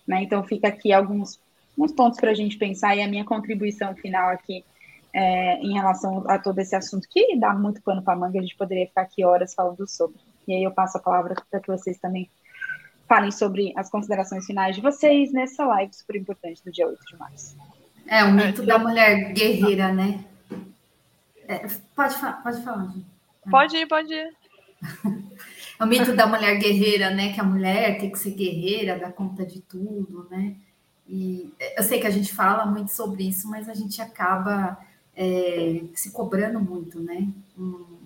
Né? Então, fica aqui alguns, alguns pontos para a gente pensar e a minha contribuição final aqui é, em relação a todo esse assunto, que dá muito pano para manga, a gente poderia ficar aqui horas falando sobre. E aí eu passo a palavra para que vocês também falem sobre as considerações finais de vocês nessa live super importante do dia 8 de março. É, o mito da mulher guerreira, né? É, pode, pode falar, gente. Pode ir, pode ir. o mito da mulher guerreira, né? Que a mulher tem que ser guerreira, dar conta de tudo, né? E eu sei que a gente fala muito sobre isso, mas a gente acaba é, se cobrando muito, né?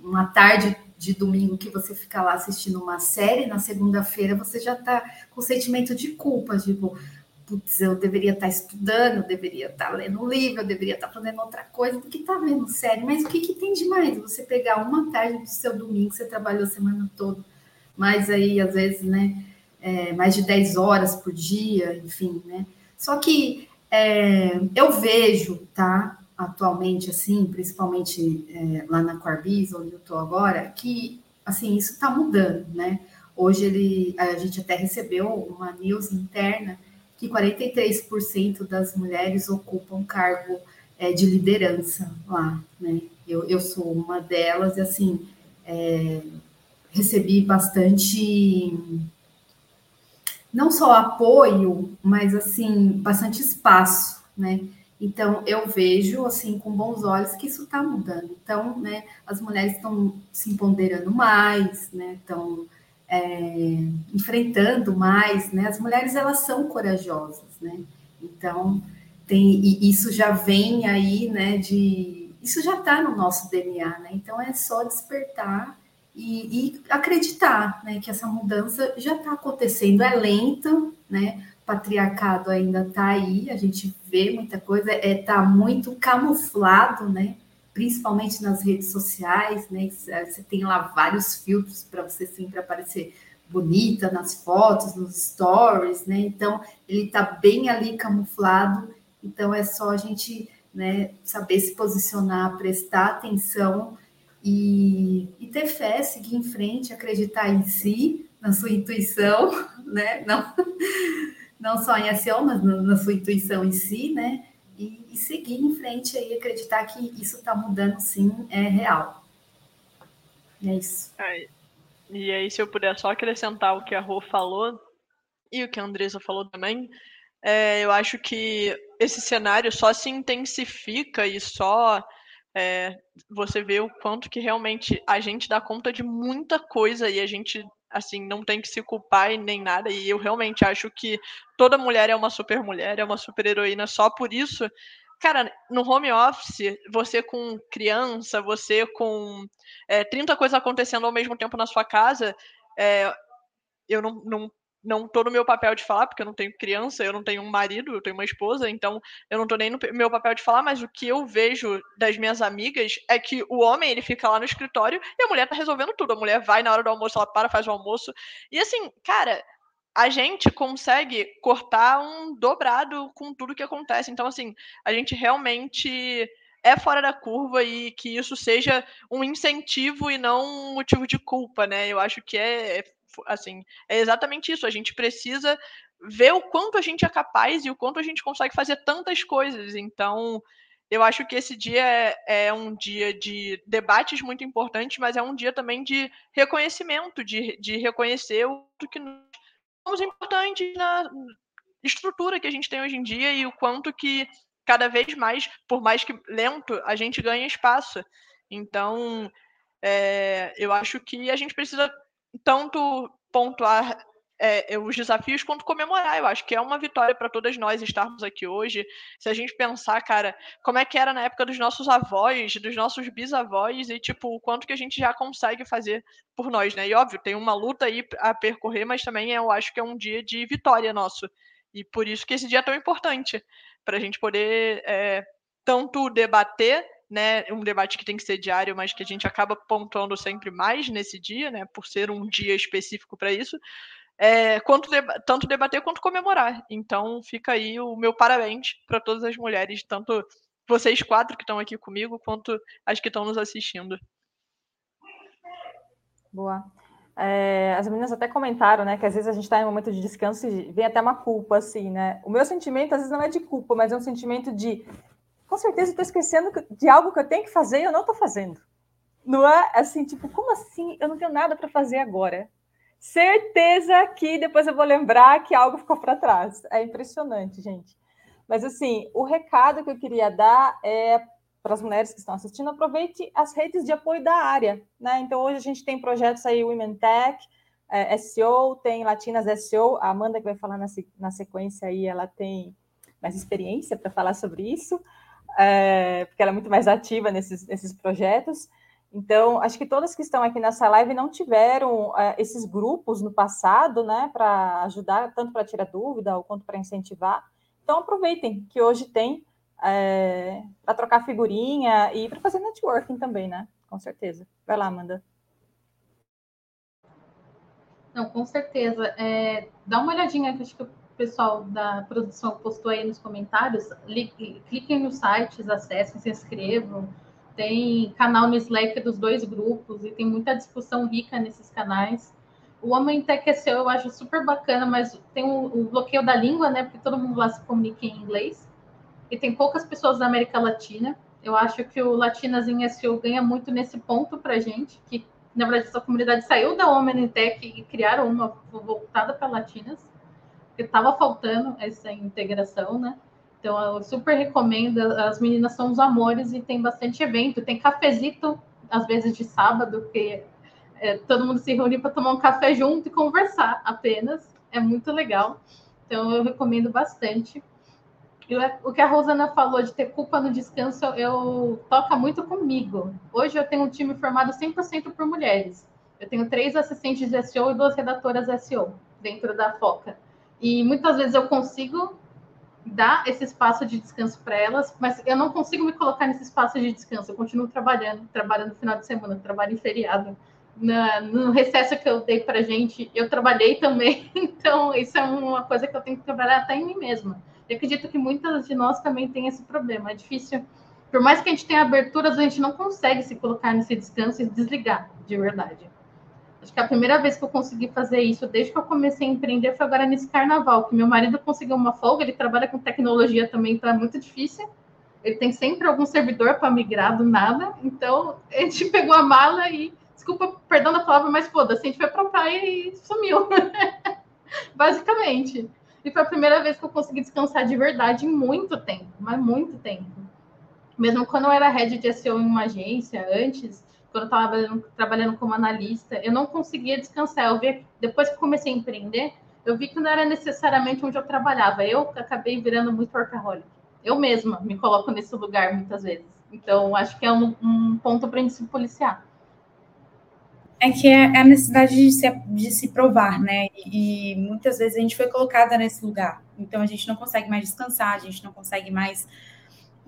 uma tarde de domingo que você fica lá assistindo uma série, na segunda-feira você já tá com sentimento de culpa, tipo, putz, eu deveria estar tá estudando, eu deveria estar tá lendo um livro, eu deveria estar tá fazendo outra coisa do que tá vendo série. Mas o que, que tem de mais? Você pegar uma tarde do seu domingo, você trabalhou a semana toda, mas aí, às vezes, né, é, mais de 10 horas por dia, enfim, né? Só que é, eu vejo, tá, atualmente, assim, principalmente é, lá na Corbis, onde eu estou agora, que, assim, isso está mudando, né? Hoje ele, a gente até recebeu uma news interna que 43% das mulheres ocupam cargo é, de liderança lá, né? Eu, eu sou uma delas e, assim, é, recebi bastante, não só apoio, mas, assim, bastante espaço, né? Então, eu vejo, assim, com bons olhos que isso está mudando. Então, né, as mulheres estão se empoderando mais, né, estão é, enfrentando mais, né, as mulheres, elas são corajosas, né, então, tem, e isso já vem aí, né, de, isso já está no nosso DNA, né, então é só despertar e, e acreditar, né, que essa mudança já está acontecendo, é lenta, né, patriarcado ainda está aí, a gente vê muita coisa, está é, tá muito camuflado, né? Principalmente nas redes sociais, né? Você tem lá vários filtros para você sempre aparecer bonita nas fotos, nos stories, né? Então ele está bem ali camuflado. Então é só a gente né, saber se posicionar, prestar atenção e, e ter fé, seguir em frente, acreditar em si, na sua intuição, né? Não não só em ação, mas na sua intuição em si, né? E, e seguir em frente aí, acreditar que isso está mudando sim, é real. E é isso. É, e aí, se eu puder só acrescentar o que a Rô falou e o que a Andresa falou também, é, eu acho que esse cenário só se intensifica e só é, você vê o quanto que realmente a gente dá conta de muita coisa e a gente assim, não tem que se culpar e nem nada. E eu realmente acho que toda mulher é uma super mulher, é uma super heroína só por isso. Cara, no home office, você com criança, você com é, 30 coisas acontecendo ao mesmo tempo na sua casa, é, eu não, não não tô no meu papel de falar, porque eu não tenho criança, eu não tenho um marido, eu tenho uma esposa, então eu não tô nem no meu papel de falar, mas o que eu vejo das minhas amigas é que o homem, ele fica lá no escritório e a mulher tá resolvendo tudo. A mulher vai na hora do almoço, ela para, faz o almoço. E assim, cara, a gente consegue cortar um dobrado com tudo que acontece. Então, assim, a gente realmente é fora da curva e que isso seja um incentivo e não um motivo de culpa, né? Eu acho que é, é assim, é exatamente isso. A gente precisa ver o quanto a gente é capaz e o quanto a gente consegue fazer tantas coisas. Então, eu acho que esse dia é, é, um dia de debates muito importantes, mas é um dia também de reconhecimento, de, de reconhecer o que somos importantes na estrutura que a gente tem hoje em dia e o quanto que cada vez mais, por mais que lento, a gente ganha espaço. Então, é, eu acho que a gente precisa tanto pontuar é, os desafios quanto comemorar. Eu acho que é uma vitória para todas nós estarmos aqui hoje. Se a gente pensar, cara, como é que era na época dos nossos avós, dos nossos bisavós e tipo o quanto que a gente já consegue fazer por nós, né? E óbvio, tem uma luta aí a percorrer, mas também eu acho que é um dia de vitória nosso. E por isso que esse dia é tão importante para a gente poder é, tanto debater né? Um debate que tem que ser diário, mas que a gente acaba pontuando sempre mais nesse dia, né? Por ser um dia específico para isso. É, quanto tanto debater quanto comemorar. Então, fica aí o meu parabéns para todas as mulheres, tanto vocês quatro que estão aqui comigo, quanto as que estão nos assistindo. Boa. É, as meninas até comentaram, né, que às vezes a gente está em um momento de descanso e vem até uma culpa, assim, né? O meu sentimento às vezes não é de culpa, mas é um sentimento de, com certeza, estou esquecendo de algo que eu tenho que fazer e eu não estou fazendo. Não é assim, tipo, como assim? Eu não tenho nada para fazer agora. Certeza que depois eu vou lembrar que algo ficou para trás. É impressionante, gente. Mas assim, o recado que eu queria dar é para as mulheres que estão assistindo, aproveite as redes de apoio da área. Né? Então, hoje a gente tem projetos aí, Women Tech, é, SEO, tem Latinas SEO, a Amanda que vai falar na, na sequência aí, ela tem mais experiência para falar sobre isso, é, porque ela é muito mais ativa nesses, nesses projetos. Então, acho que todas que estão aqui nessa live não tiveram é, esses grupos no passado, né, para ajudar, tanto para tirar dúvida quanto para incentivar. Então, aproveitem que hoje tem é, para trocar figurinha e para fazer networking também, né? Com certeza. Vai lá, Amanda. Não, com certeza. É, dá uma olhadinha, que acho que o pessoal da produção postou aí nos comentários. Cliquem nos sites, acessem, se inscrevam. Tem canal no Slack dos dois grupos e tem muita discussão rica nesses canais. O Homem Tech SEO eu acho super bacana, mas tem o, o bloqueio da língua, né? Porque todo mundo lá se comunica em inglês e tem poucas pessoas da América Latina. Eu acho que o Latinas em SEO ganha muito nesse ponto para gente, que na verdade essa comunidade saiu da Tech e criaram uma voltada para Latinas, porque estava faltando essa integração, né? Então eu super recomendo, as meninas são os amores e tem bastante evento, tem cafezito às vezes de sábado, que é, todo mundo se reúne para tomar um café junto e conversar apenas, é muito legal. Então eu recomendo bastante. Eu, o que a Rosana falou de ter culpa no descanso, eu toca muito comigo. Hoje eu tenho um time formado 100% por mulheres. Eu tenho três assistentes de SEO e duas redatoras SEO dentro da Foca. E muitas vezes eu consigo dar esse espaço de descanso para elas, mas eu não consigo me colocar nesse espaço de descanso. Eu continuo trabalhando, trabalhando no final de semana, trabalho em feriado. No recesso que eu dei para gente, eu trabalhei também. Então, isso é uma coisa que eu tenho que trabalhar até em mim mesma eu acredito que muitas de nós também têm esse problema. É difícil, por mais que a gente tenha aberturas, a gente não consegue se colocar nesse descanso e desligar de verdade. Acho que a primeira vez que eu consegui fazer isso, desde que eu comecei a empreender, foi agora nesse carnaval, que meu marido conseguiu uma folga, ele trabalha com tecnologia também, então é muito difícil. Ele tem sempre algum servidor para migrar do nada. Então, a gente pegou a mala e, desculpa, perdão da palavra, mas foda-se, a gente foi para a praia e sumiu. Basicamente. E foi a primeira vez que eu consegui descansar de verdade em muito tempo, mas muito tempo. Mesmo quando eu era head de SEO em uma agência, antes, quando eu estava trabalhando, trabalhando como analista, eu não conseguia descansar. Eu depois que comecei a empreender, eu vi que não era necessariamente onde eu trabalhava. Eu acabei virando muito workaholic. Eu mesma me coloco nesse lugar muitas vezes. Então, acho que é um, um ponto para a gente se policiar é que é, é a necessidade de se, de se provar, né? E, e, muitas vezes a gente foi colocada nesse lugar. Então a gente não consegue mais descansar, a gente não consegue mais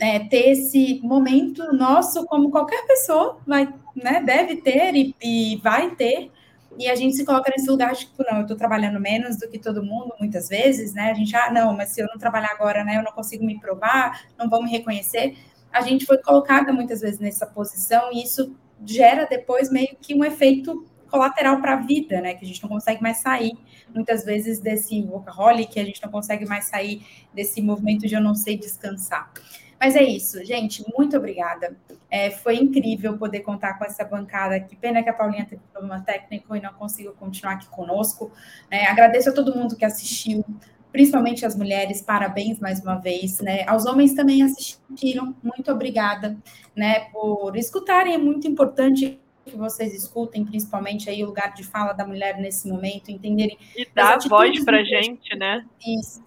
é, ter esse momento nosso, como qualquer pessoa vai, né, deve ter e, e vai ter. E a gente se coloca nesse lugar tipo, não, eu estou trabalhando menos do que todo mundo, muitas vezes, né? A gente, ah, não, mas se eu não trabalhar agora, né, eu não consigo me provar, não vão me reconhecer. A gente foi colocada muitas vezes nessa posição e isso gera depois meio que um efeito colateral para a vida, né? Que a gente não consegue mais sair, muitas vezes, desse workaholic, a gente não consegue mais sair desse movimento de eu não sei descansar. Mas é isso, gente, muito obrigada. É, foi incrível poder contar com essa bancada. Que pena que a Paulinha teve problema técnico e não conseguiu continuar aqui conosco. É, agradeço a todo mundo que assistiu principalmente as mulheres, parabéns mais uma vez, né? Aos homens também assistiram, muito obrigada, né, por escutarem, é muito importante que vocês escutem, principalmente aí o lugar de fala da mulher nesse momento, entenderem. E dar voz para gente, né? Isso.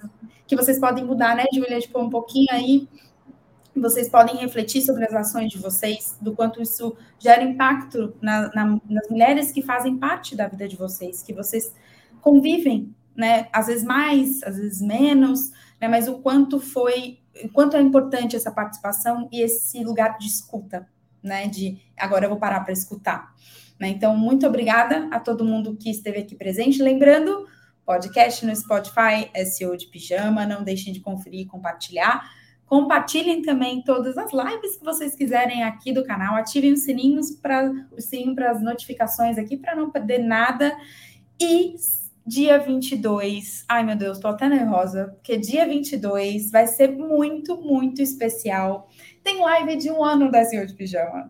Que vocês podem mudar, né, Julia? Tipo, um pouquinho aí. Vocês podem refletir sobre as ações de vocês, do quanto isso gera impacto na, na, nas mulheres que fazem parte da vida de vocês, que vocês convivem né? Às vezes mais, às vezes menos, né? Mas o quanto foi quanto é importante essa participação e esse lugar de escuta, né? De agora eu vou parar para escutar. Né? Então, muito obrigada a todo mundo que esteve aqui presente. Lembrando, podcast no Spotify, SEO de Pijama, não deixem de conferir e compartilhar. Compartilhem também todas as lives que vocês quiserem aqui do canal. Ativem os sininhos para o sininho para as notificações aqui para não perder nada. E dia 22, ai meu Deus, tô até nervosa, porque dia 22 vai ser muito, muito especial. Tem live de um ano da Senhor de Pijama.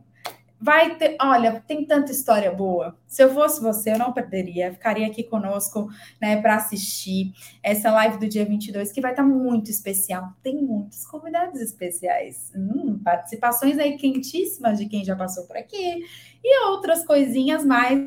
Vai ter, olha, tem tanta história boa. Se eu fosse você, eu não perderia, ficaria aqui conosco, né, para assistir essa live do dia 22, que vai estar tá muito especial. Tem muitos convidados especiais, hum, participações aí quentíssimas de quem já passou por aqui e outras coisinhas mais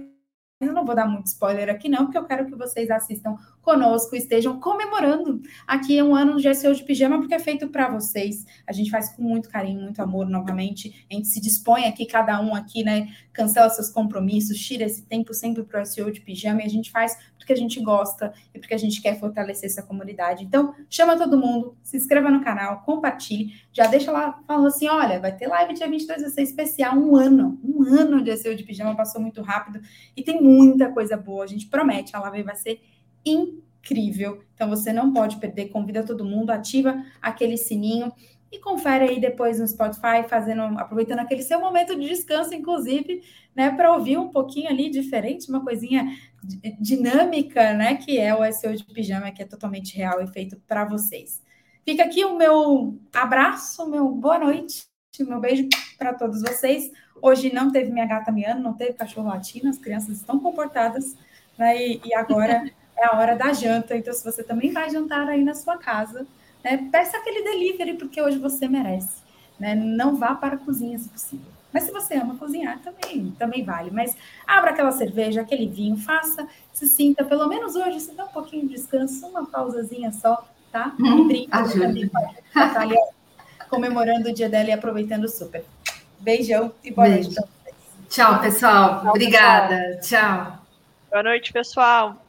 eu não vou dar muito spoiler aqui, não, porque eu quero que vocês assistam conosco, estejam comemorando aqui um ano de SEO de pijama, porque é feito para vocês. A gente faz com muito carinho, muito amor novamente. A gente se dispõe aqui, cada um aqui, né? Cancela seus compromissos, tira esse tempo sempre para o SEO de pijama e a gente faz porque a gente gosta e porque a gente quer fortalecer essa comunidade. Então, chama todo mundo, se inscreva no canal, compartilhe, já deixa lá falando assim: olha, vai ter live dia 22, vai ser especial, um ano, um ano de SEO de pijama, passou muito rápido e tem muita coisa boa. A gente promete, a live vai ser incrível. Então você não pode perder, convida todo mundo, ativa aquele sininho e confere aí depois no Spotify, fazendo, aproveitando aquele seu momento de descanso, inclusive, né, para ouvir um pouquinho ali diferente, uma coisinha dinâmica, né, que é o SEO de pijama, que é totalmente real e feito para vocês. Fica aqui o meu abraço, meu boa noite, meu beijo para todos vocês. Hoje não teve minha gata miando, não teve cachorro latino, as crianças estão comportadas, né, e, e agora é a hora da janta. Então, se você também vai jantar aí na sua casa, né, peça aquele delivery, porque hoje você merece. Né? Não vá para a cozinha, se possível. Mas se você ama cozinhar, também, também vale. Mas abra aquela cerveja, aquele vinho, faça, se sinta, pelo menos hoje, se dá um pouquinho de descanso, uma pausazinha só, tá? Hum, e também tá ali, comemorando o dia dela e aproveitando super. Beijão e boa Beijo. noite Tchau, pessoal. Tchau, Obrigada. Pessoal. Tchau. Boa noite, pessoal.